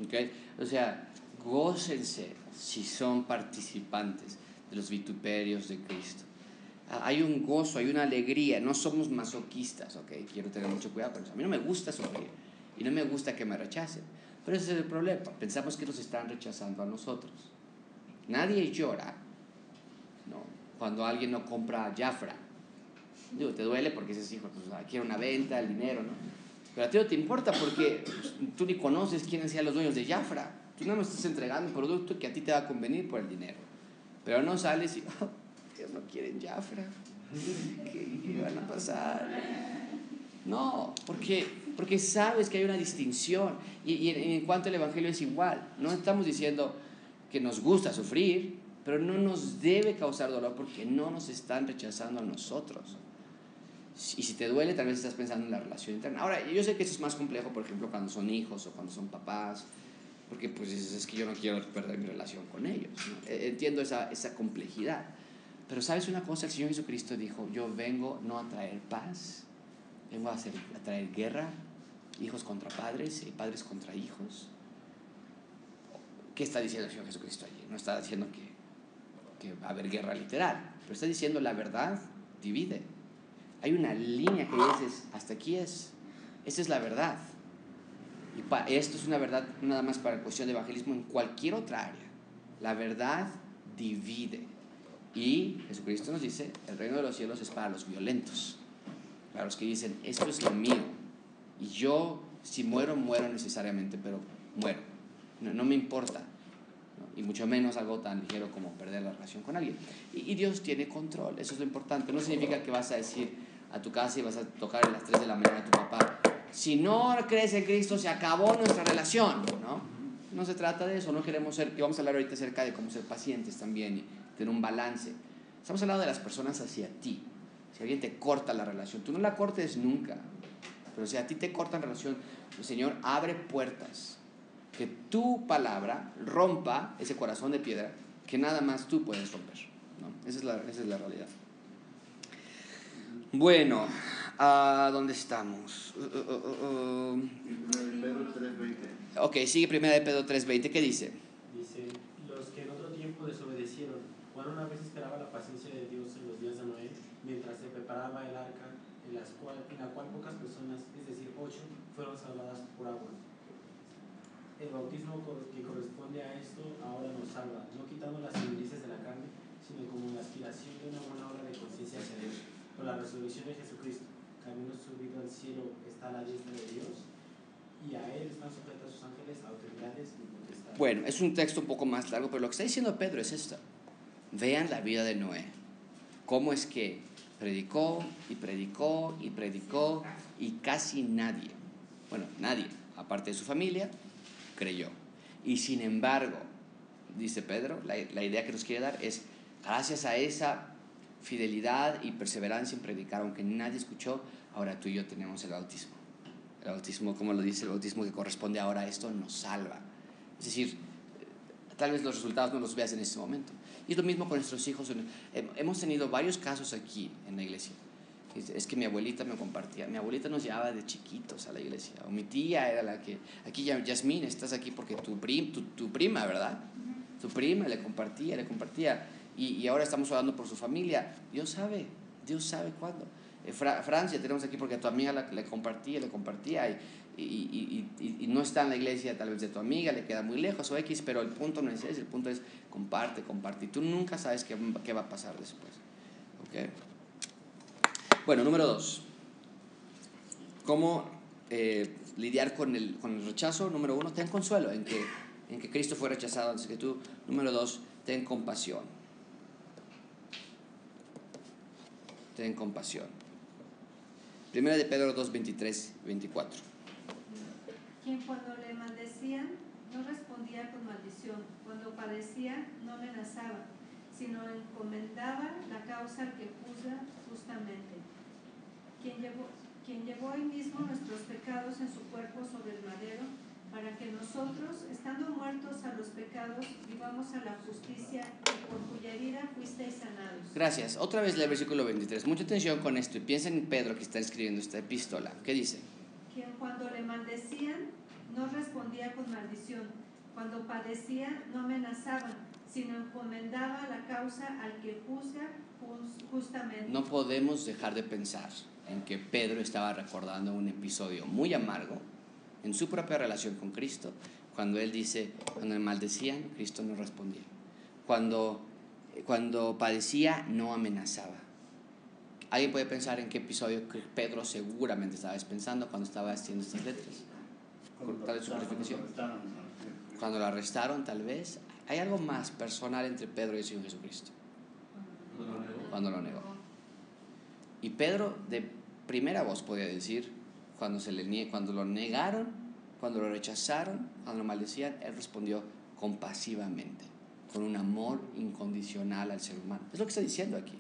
¿Ok? O sea, gócense si son participantes de los vituperios de Cristo. Ah, Hay un gozo, hay una alegría, no somos masoquistas, ¿ok? Quiero tener mucho cuidado con eso. A mí no me gusta sufrir y no me gusta que me rechacen. Pero ese es el problema. Pensamos que nos están rechazando a nosotros. Nadie llora ¿no? cuando alguien no compra Jafra. Digo, te duele porque dices, hijo, pues ah, quiero una venta, el dinero, ¿no? Pero a ti no te importa porque tú ni conoces quiénes sean los dueños de Jafra. Tú no me estás entregando un producto que a ti te va a convenir por el dinero. Pero no sales y, oh, ellos no quieren Jafra. ¿Qué, qué van a pasar? No, porque, porque sabes que hay una distinción. Y, y en cuanto al Evangelio es igual. No estamos diciendo que nos gusta sufrir, pero no nos debe causar dolor porque no nos están rechazando a nosotros. Y si te duele, tal vez estás pensando en la relación interna. Ahora, yo sé que eso es más complejo, por ejemplo, cuando son hijos o cuando son papás, porque pues es que yo no quiero perder mi relación con ellos. ¿no? Eh, Entiendo esa, esa complejidad. Pero sabes una cosa, el Señor Jesucristo dijo, yo vengo no a traer paz, vengo a, hacer, a traer guerra, hijos contra padres y padres contra hijos. ¿Qué está diciendo el Señor Jesucristo allí? No está diciendo que, que va a haber guerra literal, pero está diciendo la verdad divide. Hay una línea que dices, hasta aquí es, esa es la verdad. Y esto es una verdad nada más para cuestión de evangelismo en cualquier otra área. La verdad divide. Y Jesucristo nos dice, el reino de los cielos es para los violentos, para los que dicen, esto es lo mío. Y yo, si muero, muero necesariamente, pero muero. No, me importa. Y mucho menos algo tan ligero como perder la relación con alguien. Y, y Dios tiene control, eso es lo importante. No significa que vas a decir a tu casa y vas a tocar a las 3 de la mañana a tu papá, si no crees en Cristo, se acabó nuestra relación, ¿no? No se trata de eso, no queremos ser, y vamos a hablar ahorita acerca de cómo ser pacientes también y tener un balance. Estamos hablando de las personas hacia ti. Si alguien te corta la relación, tú no la cortes nunca. Pero si a ti te cortan relación, el Señor abre puertas. Que tu palabra rompa ese corazón de piedra que nada más tú puedes romper. ¿no? Esa, es la, esa es la realidad. Bueno, ¿a dónde estamos? Uh, uh, uh, uh. Pedro 3.20. ok, sigue primera de Pedro 3.20. ¿Qué dice? Dice, los que en otro tiempo desobedecieron, cuando una vez esperaba la paciencia de Dios en los días de Noé, mientras se preparaba el arca, en, las cual, en la cual pocas personas, es decir, ocho, fueron salvadas por agua. El bautismo que corresponde a esto ahora nos salva, no quitando las inmundicias de la carne, sino como la aspiración de una buena obra de conciencia hacia Dios, por la resurrección de Jesucristo, camino subido al cielo está la diestra de Dios, y a él están sujetas sus ángeles, autoridades y potestades. Bueno, es un texto un poco más largo, pero lo que está diciendo Pedro es esto. Vean la vida de Noé. Cómo es que predicó y predicó y predicó y casi nadie, bueno, nadie, aparte de su familia, creyó. Y sin embargo, dice Pedro, la, la idea que nos quiere dar es, gracias a esa fidelidad y perseverancia en predicar, aunque nadie escuchó, ahora tú y yo tenemos el bautismo. El bautismo, como lo dice, el bautismo que corresponde ahora a esto nos salva. Es decir, tal vez los resultados no los veas en este momento. Y es lo mismo con nuestros hijos. Hem- Hemos tenido varios casos aquí en la iglesia. Es- que mi abuelita me compartía. Mi abuelita nos llevaba de chiquitos a la iglesia. O mi tía era la que... Aquí, Ya- Yasmín, estás aquí porque tu, prim, tu, tu prima, ¿verdad? Tu prima le compartía, le compartía. Y, y ahora estamos orando por su familia. Dios sabe, Dios sabe cuándo. Eh, Fra- Francia tenemos aquí porque tu amiga la- le compartía, le compartía. Y, y, y- y- no está en la iglesia tal vez de tu amiga, le queda muy lejos o X, pero el punto no es ese, el punto es comparte, comparte. Y tú nunca sabes qué, qué va a pasar después. ¿Ok? Bueno, número dos. ¿Cómo eh, lidiar con el, con el rechazo? Número uno, ten consuelo en que, en que Cristo fue rechazado antes que tú. Número dos, ten compasión. Ten compasión. Primera de Pedro 2, 23, 24. Quien cuando le maldecían no respondía con maldición, cuando padecía no amenazaba, sino encomendaba la causa al que juzga justamente. Quien llevó, quien llevó él mismo nuestros pecados en su cuerpo sobre el madero, para que nosotros, estando muertos a los pecados, vivamos a la justicia, y por cuya herida fuisteis sanados. Gracias. Otra vez el versículo 23. Mucha atención con esto y piensa en Pedro que está escribiendo esta epístola. ¿Qué dice? quien cuando le maldecían no respondía con maldición, cuando padecía no amenazaban, sino encomendaba la causa al que juzga jus- justamente. No podemos dejar de pensar en que Pedro estaba recordando un episodio muy amargo en su propia relación con Cristo, cuando él dice, cuando me maldecían, Cristo no respondía. Cuando, cuando padecía, no amenazaba. ¿Alguien puede pensar en qué episodio Pedro seguramente estaba pensando cuando estaba haciendo estas letras? Tal vez su crucifixión. Cuando lo arrestaron, tal vez. Hay algo más personal entre Pedro y el Señor Jesucristo. Cuando lo negó. Y Pedro de primera voz podía decir, cuando, se le nie- cuando lo negaron, cuando lo rechazaron, cuando lo maldecían, él respondió compasivamente, con un amor incondicional al ser humano. Es lo que está diciendo aquí.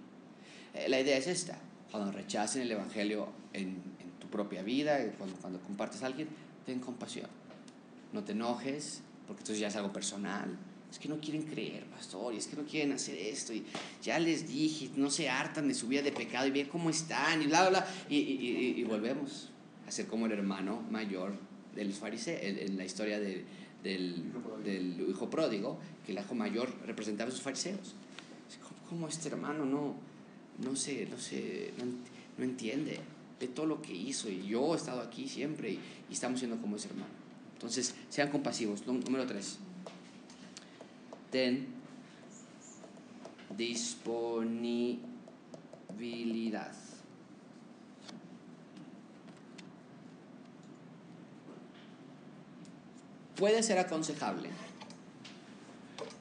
Eh, la idea es esta, cuando rechacen el Evangelio en, en tu propia vida, eh, cuando, cuando compartes a alguien, ten compasión. No te enojes, porque entonces ya es algo personal. Es que no quieren creer, pastor, y es que no quieren hacer esto, y ya les dije, no se hartan de su vida de pecado, y vean cómo están, y bla, bla, bla. Y, y- y- y volvemos a ser como el hermano mayor del fariseo, en, en la historia de- del, Hijo pródigo. del hijo pródigo, que el hijo mayor representaba a sus fariseos. ¿Cómo, este hermano no, no sé, no sé, no, ent- no entiende de todo lo que hizo? Y yo he estado aquí siempre, y, y estamos siendo como ese hermano. Entonces, sean compasivos. Nú- Número tres. Ten disponibilidad. Puede ser aconsejable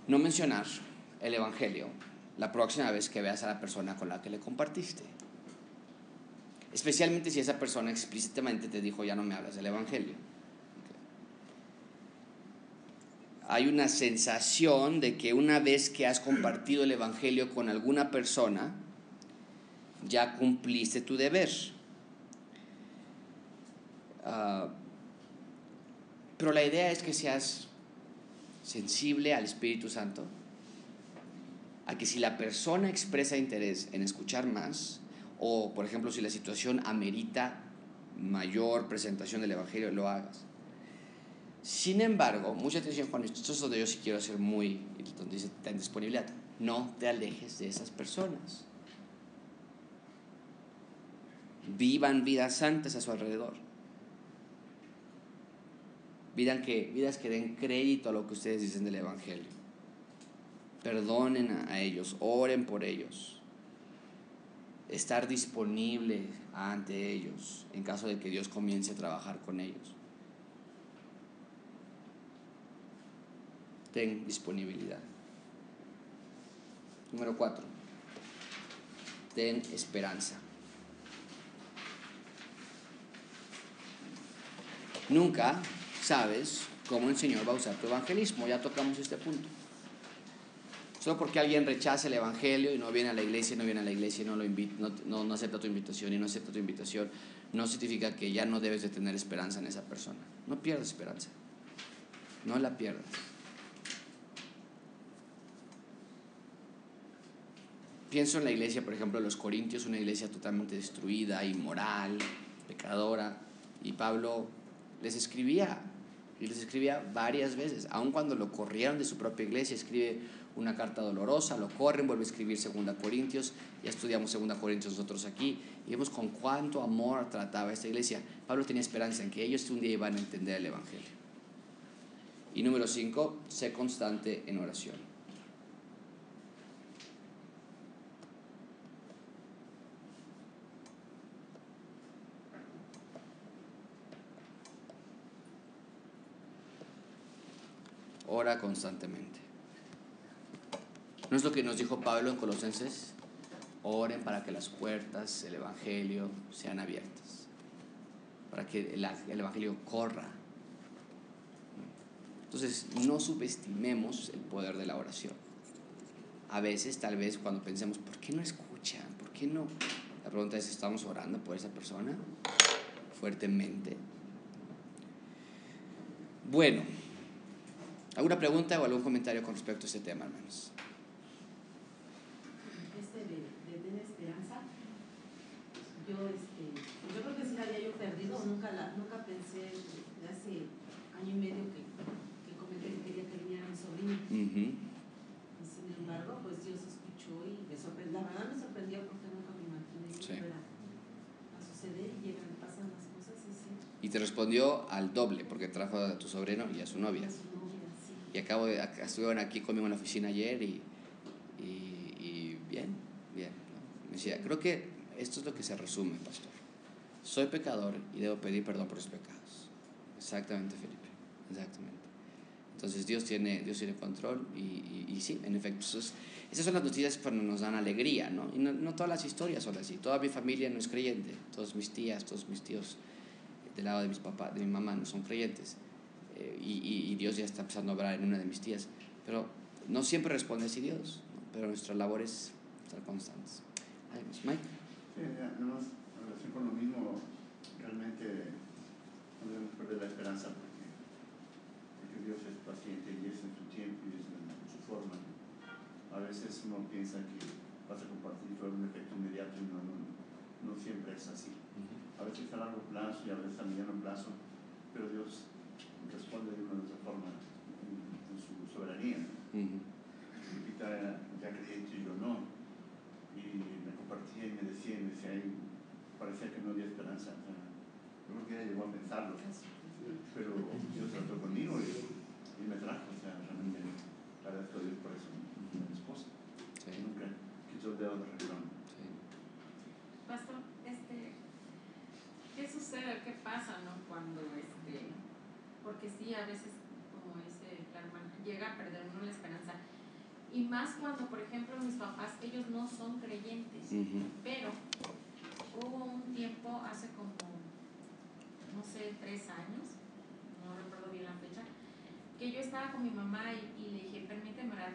no mencionar el Evangelio la próxima vez que veas a la persona con la que le compartiste. Especialmente si esa persona explícitamente te dijo, ya no me hablas del Evangelio. Hay una sensación de que una vez que has compartido el Evangelio con alguna persona, ya cumpliste tu deber. Ah, pero la idea es que seas sensible al Espíritu Santo, a que si la persona expresa interés en escuchar más, o por ejemplo si la situación amerita mayor presentación del Evangelio, lo hagas. Sin embargo, mucha atención con esto, es donde yo sí quiero ser muy, donde dice ten disponibilidad, no te alejes de esas personas. Vivan vidas santas a su alrededor. Vidan que, vidas que den crédito a lo que ustedes dicen del Evangelio. Perdonen a ellos, oren por ellos. Estar disponible ante ellos en caso de que Dios comience a trabajar con ellos. Ten disponibilidad. Número cuatro. Ten esperanza. Nunca sabes cómo el Señor va a usar tu evangelismo. Ya tocamos este punto. Solo porque alguien rechaza el evangelio y no viene a la iglesia, no viene a la iglesia, no, lo invita, no, no, acepta tu invitación y no acepta tu invitación, no significa que ya no debes de tener esperanza en esa persona. No pierdas esperanza. No la pierdas. Pienso en la iglesia, por ejemplo, de los Corintios, una iglesia totalmente destruida, inmoral, pecadora. Y Pablo les escribía, y les escribía varias veces, aun cuando lo corrieron de su propia iglesia, escribe una carta dolorosa, lo corren, vuelve a escribir Segunda Corintios, ya estudiamos Segunda Corintios nosotros aquí, y vemos con cuánto amor trataba esta iglesia. Pablo tenía esperanza en que ellos un día iban a entender el Evangelio. Y número cinco, sé constante en oración. Ora constantemente. ¿No es lo que nos dijo Pablo en Colosenses? Oren para que las puertas del Evangelio sean abiertas, para que el, el Evangelio corra. Entonces, no subestimemos el poder de la oración. A veces, tal vez, cuando pensemos, ¿por qué no escuchan? ¿Por qué no? La pregunta es, ¿estamos orando por esa persona fuertemente? Bueno, ¿alguna pregunta o algún comentario con respecto a este tema, hermanos? este de, de tener esperanza, yo, este, yo creo que sí la había yo perdido, nunca, la, nunca pensé de hace año y medio que, que comenté que quería que viniera mi sobrino. Ujú. Y sin embargo, pues Dios escuchó y me sorprendió. La verdad me sorprendió porque nunca me imaginé que Sí. fuera a suceder y llegan, pasan las cosas y sí. Y te respondió al doble, porque trajo a tu sobrino y a su novia. A su novia, sí. Y acabo de, estuvieron aquí conmigo en la oficina ayer y, y, y bien, bien. ¿no? Me decía, creo que esto es lo que se resume, pastor. Soy pecador y debo pedir perdón por los pecados. Exactamente, Felipe. Exactamente. Entonces Dios tiene, Dios tiene control y, y, y sí, en efecto. Esas, esas son las noticias que nos dan alegría, ¿no? Y no, no todas las historias son así. Toda mi familia no es creyente. Todas mis tías, todos mis tíos del lado de mis papás, de mi mamá no son creyentes. Eh, y, y- Dios ya está empezando a obrar en una de mis tías. Pero no siempre responde así Dios, ¿no? pero nuestra labor es estar constantes. ¿Algo más? Mike. Sí, ya, en relación con lo mismo, realmente no debemos perder la esperanza porque, porque Dios es paciente y es en su tiempo y es en, su forma. A veces uno piensa que vas a compartir todo un efecto inmediato y no, no, no siempre es así. A veces a largo plazo y a veces a mediano plazo, pero Dios responde de una u otra forma en, en su soberanía. Ujú. Lupita era ya creyente y yo no. Y me compartía y me decía, y me decía, "Ay, parecía que no había esperanza. O sea, yo creo que ella llegó a pensarlo, pero Dios trató conmigo y, y me trajo. O sea, realmente agradezco a Dios por eso, mi esposa. Sí, Nunca quitó el dedo de renglón. sí. Pastor, este, ¿qué sucede? ¿Qué pasa, no? Cuando, porque sí, a veces, como dice la hermana, llega a perder uno la esperanza. Y más cuando, por ejemplo, mis papás, ellos no son creyentes, pero hubo un tiempo, hace como, no sé, tres años, no recuerdo bien la fecha, que yo estaba con mi mamá y, y le dije, permíteme orar,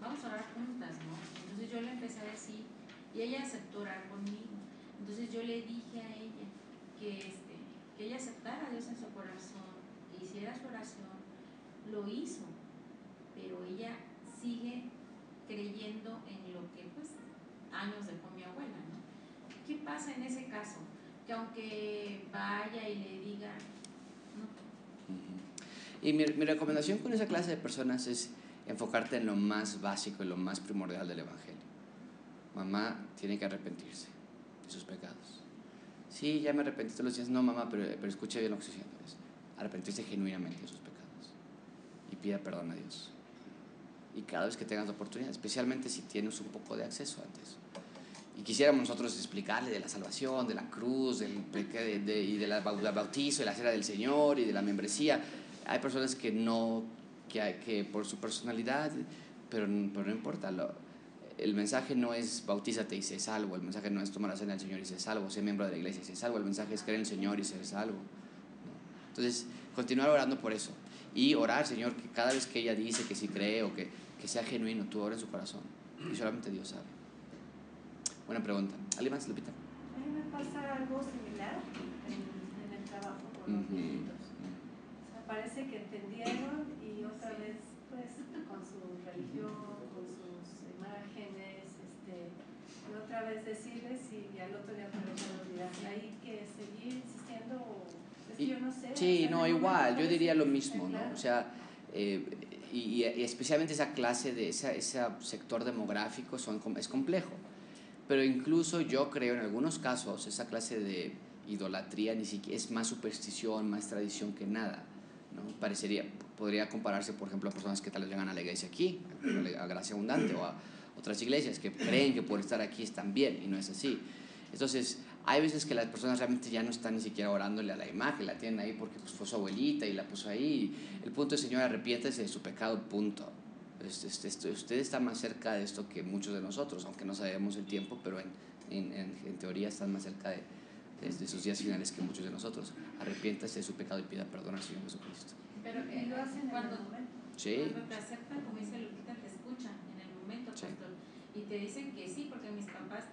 vamos a orar juntas, ¿no? Entonces yo le empecé a decir, y ella aceptó orar conmigo. Entonces yo le dije a ella que, este, que ella aceptara a Dios en su corazón, hiciera su oración, lo hizo, pero ella sigue creyendo en lo que pues años dejó mi abuela, ¿no? ¿Qué pasa en ese caso? Que aunque vaya y le diga, no. Y mi, mi recomendación con esa clase de personas es enfocarte en lo más básico y lo más primordial del Evangelio. Mamá tiene que arrepentirse de sus pecados. Sí, ya me arrepentí todos los días. No, mamá, pero, pero escuche bien lo que estoy diciendo. Arrepentirse genuinamente de sus pecados. Y pida perdón a Dios. Y cada vez que tengas la oportunidad, especialmente si tienes un poco de acceso antes. Y quisiéramos nosotros explicarle de la salvación, de la cruz, del de, de- y del bautizo, de la cera del Señor y de la membresía. Hay personas que no, que, que por su personalidad, pero, pero no importa. lo- el mensaje no es bautízate y sé salvo. El mensaje no es tomar la cena del Señor y sé salvo. Sé miembro de la iglesia y sé salvo. El mensaje es creer en el Señor y ser salvo. Entonces, continuar orando por eso. Y orar, Señor, que cada vez que ella dice que sí cree o que, que sea genuino, tú ora en su corazón. Y solamente Dios sabe. Buena pregunta. ¿Alguien más, Lupita? A mí me pasa algo similar en, en el trabajo con los Ujú. viejitos. O sea, parece que entendieron y otra vez, pues, con su religión, con sus imágenes, este, y otra vez decirles y al otro día olvidan. Y hay que seguir insistiendo, o- Y- yo no sé. Sí, no, igual, yo diría lo mismo, ¿no? O sea, eh, y, y- especialmente esa clase de esa, ese sector demográfico son, es complejo. Pero incluso yo creo en algunos casos esa clase de idolatría ni siquiera es más superstición, más tradición que nada. ¿no? Parecería, podría compararse, por ejemplo, a personas que tal vez vengan a la iglesia aquí, a Gracia Abundante o a otras iglesias que creen que por estar aquí están bien y no es así. Entonces, hay veces que las personas realmente ya no están ni siquiera orándole a la imagen, la tienen ahí porque pues, fue su abuelita y la puso ahí. El punto es, Señor, arrepiéntese de su pecado, punto. Este, este, este, usted está más cerca de esto que muchos de nosotros, aunque no sabemos el tiempo, pero en, en, en, en teoría están más cerca de, de, de sus días finales que muchos de nosotros. Arrepiéntase de su pecado y pida perdón al Señor Jesucristo. pero Y eh, lo hacen en cuando, el momento. Sí, Cuando te aceptan, como dice Lupita, te escuchan en el momento, Sí. pastor. Y te dicen que sí, porque mis papás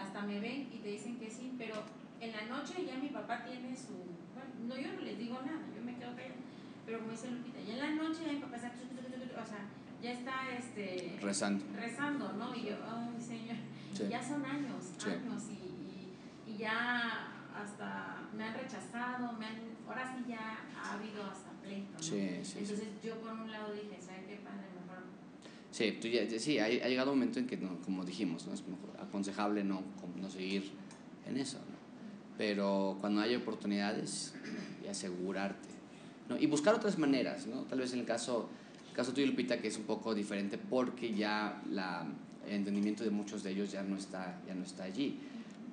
hasta me ven y te dicen que sí, pero en la noche ya mi papá tiene su. Bueno, no, yo no les digo nada, yo me quedo callada. Pero como dice Lupita, y en la noche ya mi papá está. O sea, ya está este, rezando. rezando, ¿no? Y yo, ay, Señor, Sí. ya son años, Sí. años, y, y, y ya hasta me han rechazado, me han, ahora sí ya ha habido hasta pleito, ¿no? Sí, sí, sí. Entonces yo por un lado dije, ¿sabes qué, padre? Sí, tú ya- sí ha, ha llegado un momento en que, no, como dijimos, ¿no? es mejor, aconsejable no, no seguir en eso. ¿no? Pero cuando hay oportunidades, y asegurarte. ¿no? Y buscar otras maneras. ¿no? Tal vez en el caso, el caso tuyo, Lupita, que es un poco diferente porque ya la, el entendimiento de muchos de ellos ya no está, ya no está allí.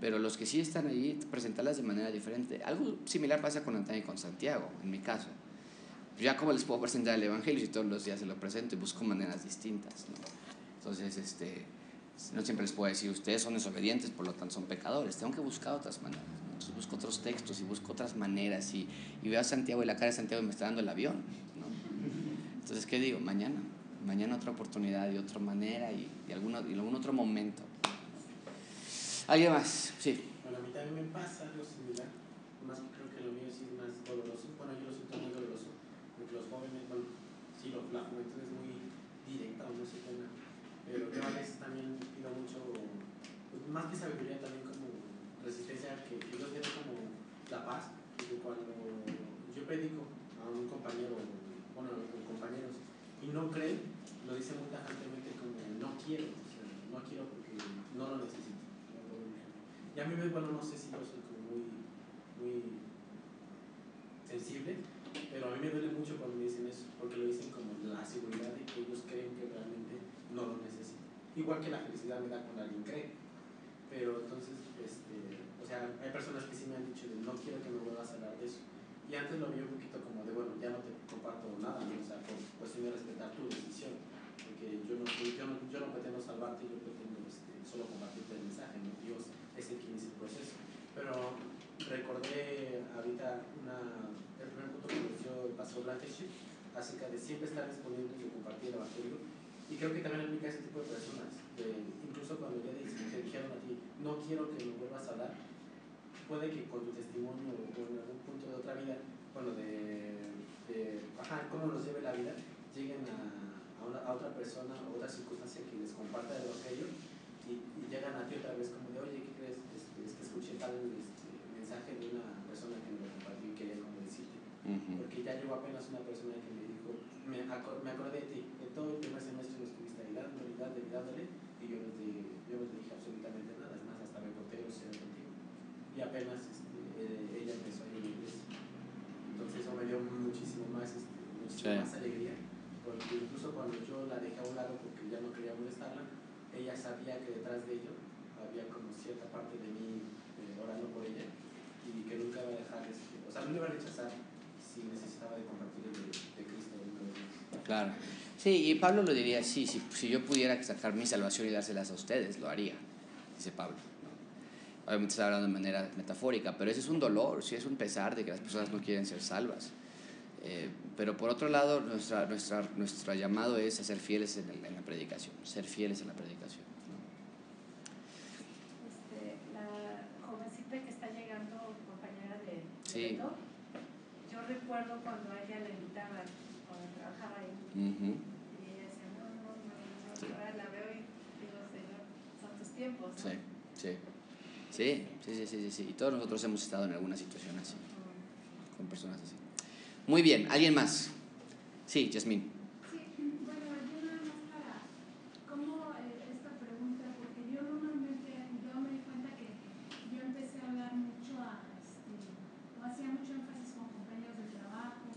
Pero los que sí están allí, presentarlas de manera diferente. Algo similar pasa con Antonio y con Santiago, en mi caso ya como les puedo presentar el Evangelio si todos los días se lo presento y busco maneras distintas. ¿no? Entonces, este, no siempre les puedo decir, ustedes son desobedientes, por lo tanto son pecadores. Tengo que buscar otras maneras. ¿no? Entonces busco otros textos y busco otras maneras y, y veo a Santiago y la cara de Santiago me está dando el avión. ¿no? Entonces, ¿qué digo? Mañana. Mañana otra oportunidad y otra manera y, y, alguna, y algún otro momento. ¿Alguien más? Sí. Bueno, a mí también me pasa algo similar, más creo que lo mío es más doloroso. Bueno, yo lo siento muy doloroso, porque los jóvenes, bueno, sí, lo- la juventud es muy directa o no sé qué, pero yo a veces también pido mucho, pues, más que sabiduría, también como resistencia, que Dios dé como la paz, porque cuando yo predico a un compañero, bueno, con compañeros, y no creen, lo dice muy tajantemente como no quiero, no quiero porque no lo necesito. Y a mí, me- bueno, no sé si yo soy como muy, muy sensible, pero a mí me duele mucho cuando me dicen eso, porque lo dicen como la seguridad de que ellos creen que realmente no lo necesitan. Igual que la felicidad me da cuando alguien cree. Pero entonces, este, o sea, hay personas que sí me han dicho de no quiero que me vuelvas a hablar de eso. Y antes lo vi un poquito como de, bueno, ya no te comparto nada, ¿no? o sea, por cuestión de respetar tu decisión. Porque yo no, yo no, yo no pretendo salvarte, yo pretendo este, solo compartirte el mensaje, ¿no? Dios es el que inicia el proceso. Pero recordé ahorita una, el primer punto que nos dio el pastor Blankenship acerca de siempre estar disponibles de compartir el evangelio. Y creo que también aplica a ese tipo de personas. Incluso cuando ya te, dijeron a ti, no quiero que me vuelvas a hablar, puede que con tu testimonio o en algún punto de otra vida, bueno, de, de ajá, cómo nos lleve la vida, lleguen a, a, una- a otra persona o otra circunstancia que les comparta de aquello y, y llegan a ti otra vez como de, oye, ¿qué crees? Es que escuché tal este, mensaje de una persona que me lo compartió y quería como decirte. Ujú. Porque ya llegó apenas una persona que me dijo, me, me acordé de ti, de todo el primer semestre lo estuviste ahí dándole, dándole, dándole, y yo no te, yo no te dije absolutamente nada, es más, hasta me porté grosero contigo. Y apenas este, eh, ella empezó a ir a iglesia. Entonces eso me dio muchísimo más, este, muchísima Sí. más alegría, porque incluso cuando yo la dejé a un lado porque ya no quería molestarla, ella sabía que detrás de ello había como cierta parte de mí eh, orando por ella y que nunca iba a dejar, o sea, no le iba a rechazar si necesitaba de compartir de, de Cristo. Claro. Sí, y Pablo lo diría así, si, si yo pudiera sacar mi salvación y dárselas a ustedes, lo haría, dice Pablo. Obviamente está hablando de manera metafórica, pero ese es un dolor, sí es un pesar de que las personas no quieren ser salvas. Eh, pero por otro lado, nuestra, nuestra, nuestro llamado es a ser fieles en, el- en la predicación, ser fieles en la predicación. ¿no? Este, la jovencita que está llegando, compañera de, de Sí. Yo recuerdo cuando a ella la invitaba, cuando trabajaba ahí, Ujú. y ella decía, no, no, no, no, Sí. ahora la veo y digo, Señor, son tus tiempos. ¿no? Sí, sí. Sí, sí, sí, sí, sí. Y todos nosotros hemos estado en alguna situación así, con personas así. Muy bien, ¿alguien más? Sí, Jasmine. Sí, bueno, yo nada más para, ¿cómo eh, esta pregunta? Porque yo normalmente, yo me di cuenta que yo empecé a hablar mucho a, este, o hacía mucho énfasis con compañeros de trabajo,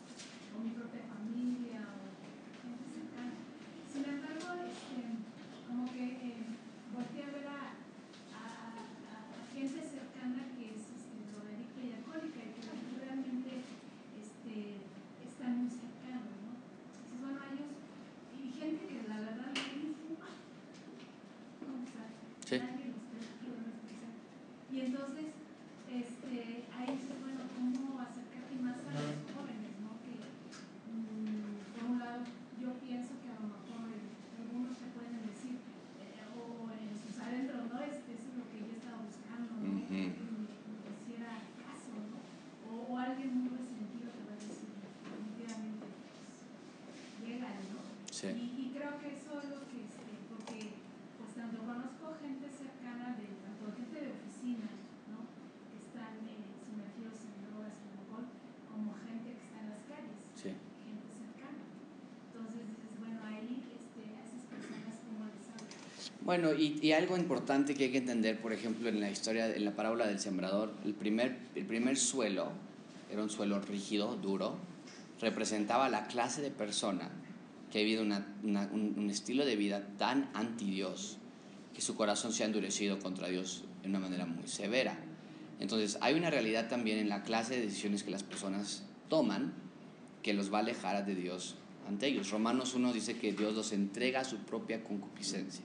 o mi propia familia, o gente cercana. Sin embargo, este, como que eh, volteé a ver a, a, a- a gente cercana que es este, drogadicta y alcohólica y que realmente este, están muy cercanos, ¿no? Dices, bueno, ellos, y gente que la verdad no dice, "Ah, ¿cómo está? Sí. Nadie los ve, pero no es presente". Y entonces, este, ahí dices, bueno, ¿cómo acercarte más a los jóvenes, no? Que, mm, por un lado, yo pienso que a lo mejor eh, algunos te pueden decir, eh, o en sus adentros, ¿no? Este, eso es lo que yo estaba buscando, ¿no? Ujú. Que me, me hiciera caso, ¿no? O, o alguien muy resentido te va a decir, definitivamente, pues, llégale, ¿no? Sí. Y, y creo que eso es lo que, este, porque, pues, tanto conozco gente cercana, de, tanto gente de oficina, ¿no? Que están eh, sumergidos en drogas y alcohol, como gente que está en las calles, Sí. gente cercana. Entonces dices, bueno, ahí, este, a esas personas, ¿cómo les hablo? Bueno, y, algo importante que hay que entender, por ejemplo, en la historia, en la parábola del sembrador, el primer, el primer suelo era un suelo rígido, duro, representaba la clase de persona que ha vivido una- una- un, un estilo de vida tan anti Dios que su corazón se ha endurecido contra Dios de una manera muy severa. Entonces, hay una realidad también en la clase de decisiones que las personas toman que los va a alejar de Dios ante ellos. Romanos 1 dice que Dios los entrega a su propia concupiscencia.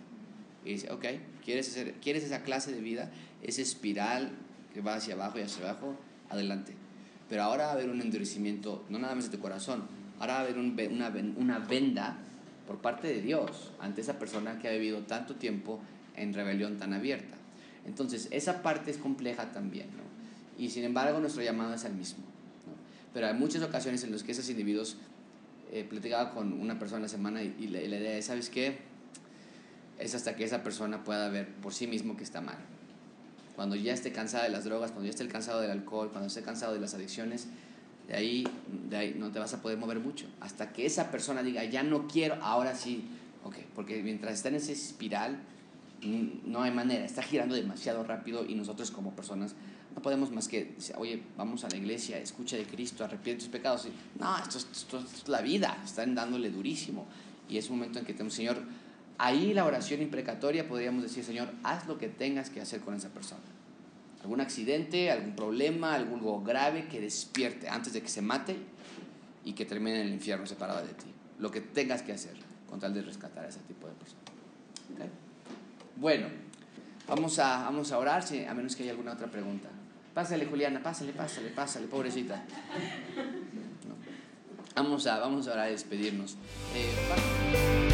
Y dice, ok, ¿quieres, hacer, ¿quieres esa clase de vida? Esa espiral que va hacia abajo y hacia abajo, adelante. Pero ahora va a haber un endurecimiento, no nada más de tu corazón, ahora va a haber un una, una venda por parte de Dios ante esa persona que ha vivido tanto tiempo en rebelión tan abierta. Entonces, esa parte es compleja también, ¿no? Y sin embargo, nuestro llamado es el mismo. ¿no? Pero hay muchas ocasiones en las que esos individuos, eh, platicaba con una persona la semana y, y la, y la idea es, ¿sabes qué? Es hasta que esa persona pueda ver por sí mismo que está mal. Cuando ya esté cansada de las drogas, cuando ya esté cansado del alcohol, cuando esté cansado de las adicciones, de ahí, de ahí no te vas a poder mover mucho. Hasta que esa persona diga, ya no quiero, ahora sí. Ok, porque mientras está en esa espiral, mm, no hay manera, está girando demasiado rápido y nosotros como personas no podemos más que decir, oye, vamos a la iglesia, escucha de Cristo, arrepiente tus pecados. Y, no, esto, es- esto es la vida, están dándole durísimo. Y es un momento en que tenemos, Señor, ahí la oración imprecatoria podríamos decir, Señor, haz lo que tengas que hacer con esa persona. Algún accidente, algún problema, algo grave que despierte antes de que se mate y que termine en el infierno separada de ti. Lo que tengas que hacer con tal de rescatar a ese tipo de personas. ¿Ok? Bueno, vamos a, vamos a orar, si- a menos que haya alguna otra pregunta. Pásale, Juliana, pásale, pásale, pásale, pobrecita. Vamos, a, vamos a orar y despedirnos. Eh,